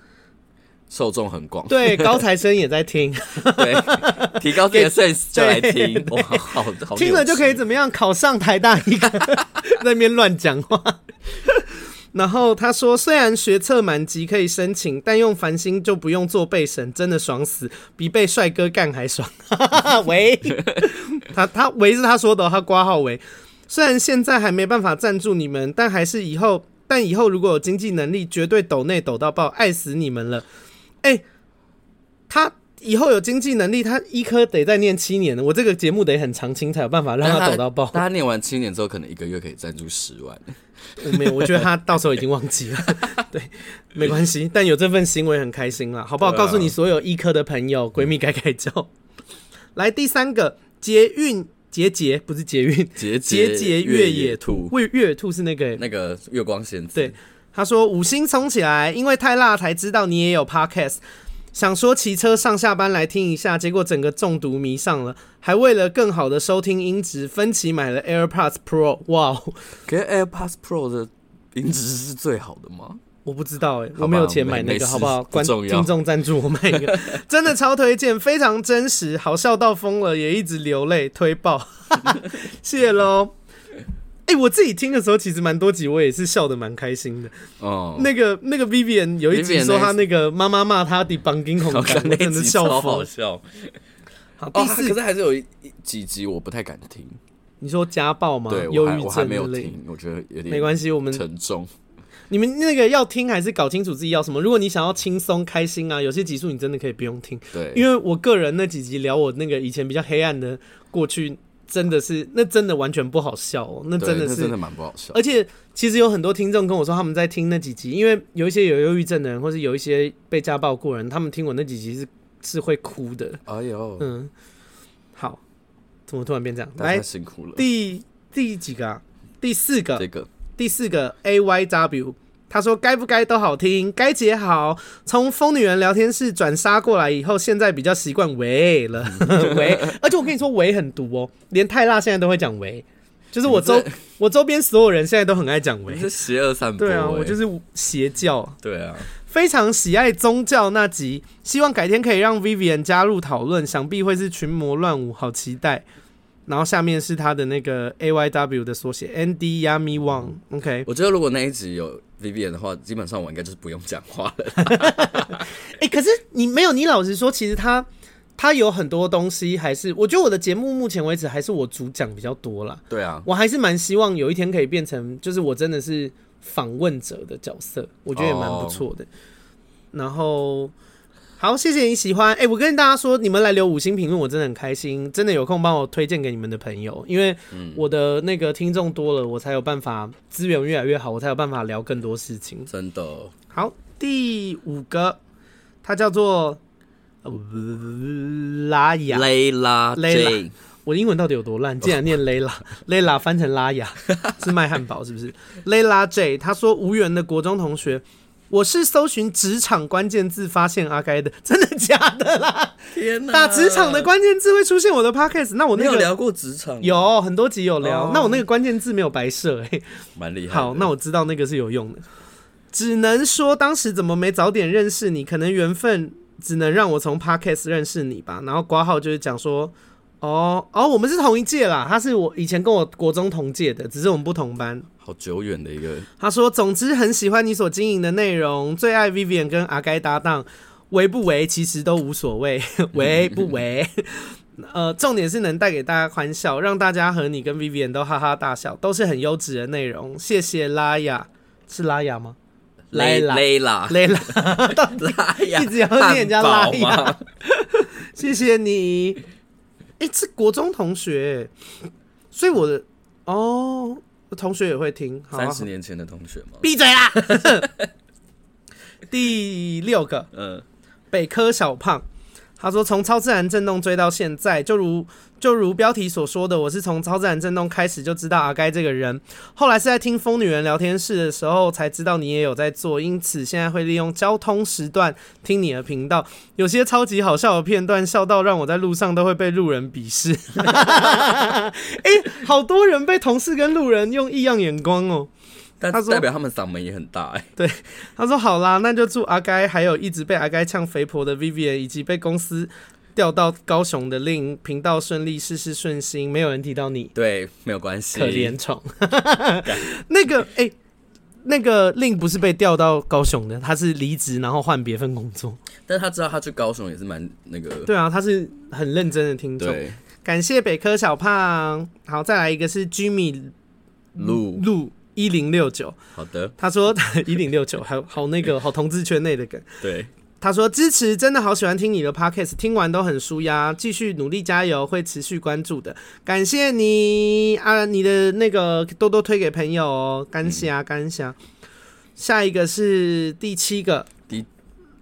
受众很广，对，高材生也在听，对，提高自己的 sense 就来听，哇，好，好，听了就可以怎么样？考上台大一个，在那边乱讲话。然后他说，虽然学测满级可以申请，但用繁星就不用做备审，真的爽死，比被帅哥干还爽。喂，他他维是他说的，他挂号维。虽然现在还没办法赞助你们，但还是以后，但以后如果有经济能力，绝对抖内抖到爆，爱死你们了。哎、欸，他以后有经济能力，他医科得再念七年呢。我这个节目得很长青才有办法让他走到爆。他念完七年之后，可能一个月可以赞助十万。我没有，我觉得他到时候已经忘记了。对，没关系，但有这份行为很开心了，好不好？啊、告诉你所有医科的朋友，闺蜜改改叫。来第三个，捷运捷捷不是捷运，捷捷捷越野兔，越越野兔是那个那个月光仙子。对。他说：“五星冲起来，因为太辣才知道你也有 podcast，想说骑车上下班来听一下，结果整个中毒迷上了，还为了更好的收听音质，分期买了 AirPods Pro。哇，可是 AirPods Pro 的音质是最好的吗？我不知道哎、欸，我没有钱买那个，好不好？观众听众赞助我买一个，真的超推荐，非常真实，好笑到疯了，也一直流泪，推爆，谢 谢喽。”哎、欸，我自己听的时候，其实蛮多集，我也是笑的蛮开心的。哦，那个那个 Vivian 有一集说他那个妈妈骂他的绑金红真的笑疯，好笑。好，第四、哦、可是还是有一几集我不太敢听。你说家暴吗？对，忧郁症我还没有听，我觉得有点没关系，我们沉重。你们那个要听还是搞清楚自己要什么？如果你想要轻松开心啊，有些集数你真的可以不用听。对，因为我个人那几集聊我那个以前比较黑暗的过去。真的是，那真的完全不好笑哦、喔，那真的是真的蛮不好笑。而且其实有很多听众跟我说，他们在听那几集，因为有一些有忧郁症的人，或是有一些被家暴过人，他们听我那几集是是会哭的。哎呦，嗯，好，怎么突然变这样？来，辛苦了。第第几个啊？第四个，这个第四个 A Y W。他说：“该不该都好听，该结好。从疯女人聊天室转杀过来以后，现在比较习惯喂了 喂。而且我跟你说，喂很毒哦，连泰辣现在都会讲喂。就是我周 我周边所有人现在都很爱讲喂，是邪恶散播。对啊，我就是邪教。对啊，非常喜爱宗教那集，希望改天可以让 Vivian 加入讨论，想必会是群魔乱舞，好期待。然后下面是他的那个 A Y W 的缩写，Andy Yummy Wang。OK，我觉得如果那一集有。” Vivian 的话，基本上我应该就是不用讲话了。哎、欸，可是你没有，你老实说，其实他他有很多东西，还是我觉得我的节目目前为止还是我主讲比较多啦。对啊，我还是蛮希望有一天可以变成，就是我真的是访问者的角色，我觉得也蛮不错的。Oh. 然后。好，谢谢你喜欢。哎、欸，我跟大家说，你们来留五星评论，我真的很开心。真的有空帮我推荐给你们的朋友，因为我的那个听众多了，我才有办法资源越来越好，我才有办法聊更多事情。真的。好，第五个，它叫做拉雅，雷拉，雷拉。我英文到底有多烂？竟然念雷拉，雷拉翻成拉雅，是卖汉堡是不是？雷拉 J，他说无缘的国中同学。我是搜寻职场关键字发现阿该的，真的假的啦？天哪！打职场的关键字会出现我的 podcast，那我那个有聊过职场，有很多集有聊，哦、那我那个关键字没有白设，哎，蛮厉害。好，那我知道那个是有用的，只能说当时怎么没早点认识你，可能缘分只能让我从 podcast 认识你吧。然后挂号就是讲说。哦哦，我们是同一届啦。他是我以前跟我国中同届的，只是我们不同班。好久远的一个。他说：“总之很喜欢你所经营的内容，最爱 Vivian 跟阿该搭档，为不为其实都无所谓，为不为。呃，重点是能带给大家欢笑，让大家和你跟 Vivian 都哈哈大笑，都是很优质的内容。谢谢拉雅，是拉雅吗？雷雷拉雷拉，拉雅一直要念人家拉雅。谢谢你。”哎、欸，是国中同学，所以我的哦，我同学也会听。三十年前的同学吗？闭嘴啦！第六个，嗯，北科小胖。他说：“从超自然震动追到现在，就如就如标题所说的，我是从超自然震动开始就知道阿该这个人。后来是在听疯女人聊天室的时候才知道你也有在做，因此现在会利用交通时段听你的频道。有些超级好笑的片段，笑到让我在路上都会被路人鄙视。哎、欸，好多人被同事跟路人用异样眼光哦。”但他说代表他们嗓门也很大哎、欸。对，他说好啦，那就祝阿该还有一直被阿该呛肥婆的 Vivian，以及被公司调到高雄的 Lin 频道顺利，事事顺心。没有人提到你，对，没有关系。可怜虫。那个哎、欸，那个 Lin 不是被调到高雄的，他是离职然后换别份工作。但是他知道他去高雄也是蛮那个。对啊，他是很认真的听众。感谢北科小胖。好，再来一个是 Jimmy 路路。一零六九，好的。他说 一零六九，好好那个好同志圈内的梗。对，他说支持，真的好喜欢听你的 podcast，听完都很舒压，继续努力加油，会持续关注的。感谢你啊，你的那个多多推给朋友哦，感谢啊，感谢。下一个是第七个，第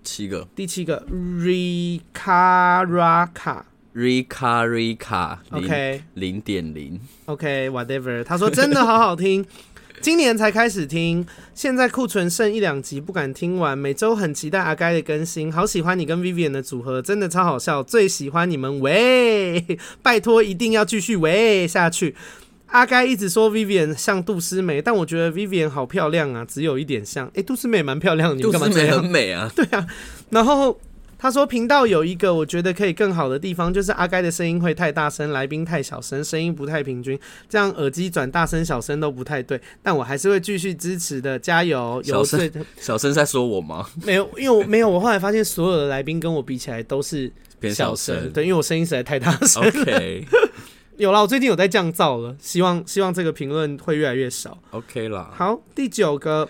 七个，第七个 Ricaraka。Rika Rika OK 零点零 OK whatever，他说真的好好听。今年才开始听，现在库存剩一两集，不敢听完。每周很期待阿该的更新，好喜欢你跟 Vivian 的组合，真的超好笑，最喜欢你们喂！拜托一定要继续喂下去。阿该一直说 Vivian 像杜诗美，但我觉得 Vivian 好漂亮啊，只有一点像。诶、欸，杜诗美蛮漂亮的，你干嘛这样？杜诗美很美啊，对啊。然后。他说：“频道有一个我觉得可以更好的地方，就是阿该的声音会太大声，来宾太小声，声音不太平均，这样耳机转大声、小声都不太对。但我还是会继续支持的，加油！有小声，小声在说我吗？没有，因为我没有。我后来发现，所有的来宾跟我比起来都是小声，对，因为我声音实在太大声。OK，有了，我最近有在降噪了，希望希望这个评论会越来越少。OK 啦。好，第九个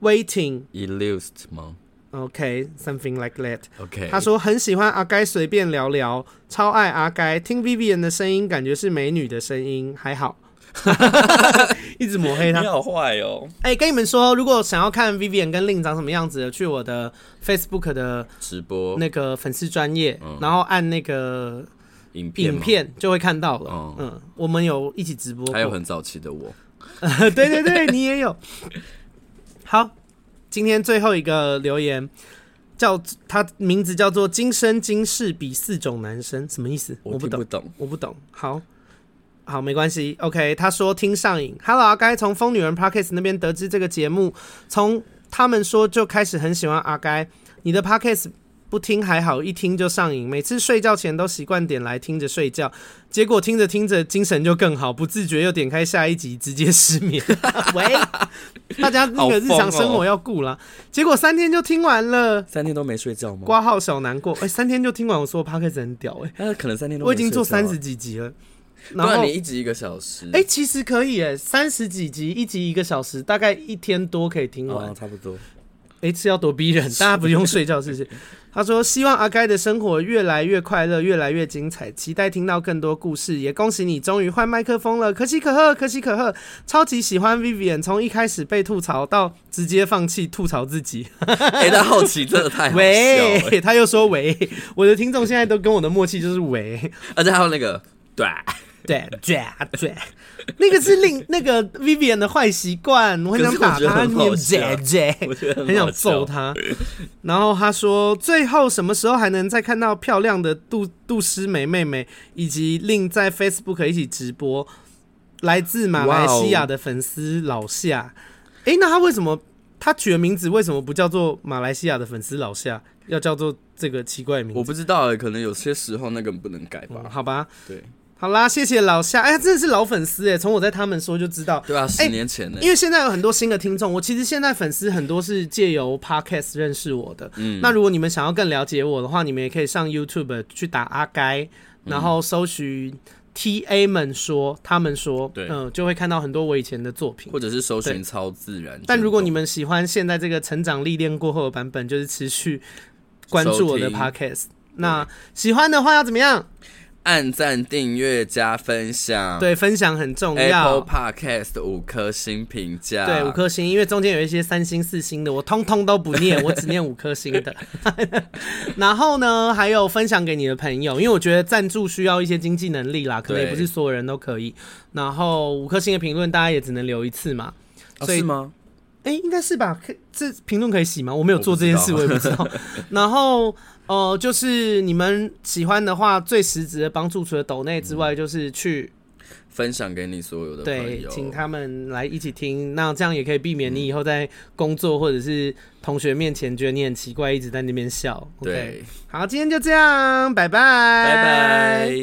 ，Waiting Illused 吗？” OK，something、okay, like that。OK，他说很喜欢阿该随便聊聊，超爱阿该，听 Vivian 的声音，感觉是美女的声音，还好。一直抹黑他，你好坏哦。哎、欸，跟你们说，如果想要看 Vivian 跟 Lin 长什么样子的，去我的 Facebook 的直播那个粉丝专业，嗯、然后按那个影片，影片就会看到了。嗯，嗯，我们有一起直播，还有很早期的我。对对对，你也有。好。今天最后一个留言，叫他名字叫做“今生今世比四种男生”，什么意思？我不懂，我不懂，我不懂。好，好，没关系。OK，他说听上瘾。Hello，阿该从疯女人 Podcast 那边得知这个节目，从他们说就开始很喜欢阿该。你的 Podcast 不听还好，一听就上瘾，每次睡觉前都习惯点来听着睡觉，结果听着听着精神就更好，不自觉又点开下一集，直接失眠。喂，大家那个日常生活要顾啦。结果三天就听完了，三天都没睡觉吗？挂号小难过，哎、欸，三天就听完，我说 Podcast 很屌哎、欸，可能三天都我已经做三十几集了。然后你一集一个小时，哎、欸，其实可以哎，三十几集，一集一个小时，大概一天多可以听完，哦、差不多。哎、欸，是要多逼人，大家不用睡觉，是不是？他说希望阿该的生活越来越快乐，越来越精彩，期待听到更多故事，也恭喜你终于换麦克风了，可喜可贺，可喜可贺，超级喜欢 Vivian，从一开始被吐槽到直接放弃吐槽自己，哎、欸，他好奇真的太好笑了喂，他又说喂，我的听众现在都跟我的默契就是喂，而且还有那个对。对对对，那个是令 那个 Vivian 的坏习惯，我很想打他，念姐姐，很想揍他。然后他说，最后什么时候还能再看到漂亮的杜杜诗梅妹妹以及令在 Facebook 一起直播？来自马来西亚的粉丝老夏，哎、欸，那他为什么他取的名字为什么不叫做马来西亚的粉丝老夏，要叫做这个奇怪的名字？我不知道哎、欸，可能有些时候那个不能改吧？嗯、好吧，对。好啦，谢谢老夏。哎呀，真的是老粉丝哎，从我在他们说就知道。对啊，十年前呢。因为现在有很多新的听众，我其实现在粉丝很多是借由 Podcast 认识我的。嗯，那如果你们想要更了解我的话，你们也可以上 YouTube 去打阿该，然后搜寻 TA 们说，他们说，对，嗯，就会看到很多我以前的作品，或者是搜寻超自然。但如果你们喜欢现在这个成长历练过后的版本，就是持续关注我的 Podcast。那喜欢的话要怎么样？按赞、订阅、加分享，对，分享很重要。Apple Podcast 五颗星评价，对，五颗星，因为中间有一些三星、四星的，我通通都不念，我只念五颗星的。然后呢，还有分享给你的朋友，因为我觉得赞助需要一些经济能力啦，可能也不是所有人都可以。然后五颗星的评论，大家也只能留一次嘛，所以、哦、是吗？哎、欸，应该是吧？可这评论可以洗吗？我没有做这件事，我，我也不知道。然后。哦、呃，就是你们喜欢的话，最实质的帮助，除了抖内之外，就是去分享给你所有的朋友，对，请他们来一起听。那这样也可以避免你以后在工作或者是同学面前觉得你很奇怪，一直在那边笑。对好，今天就这样，拜拜，拜拜。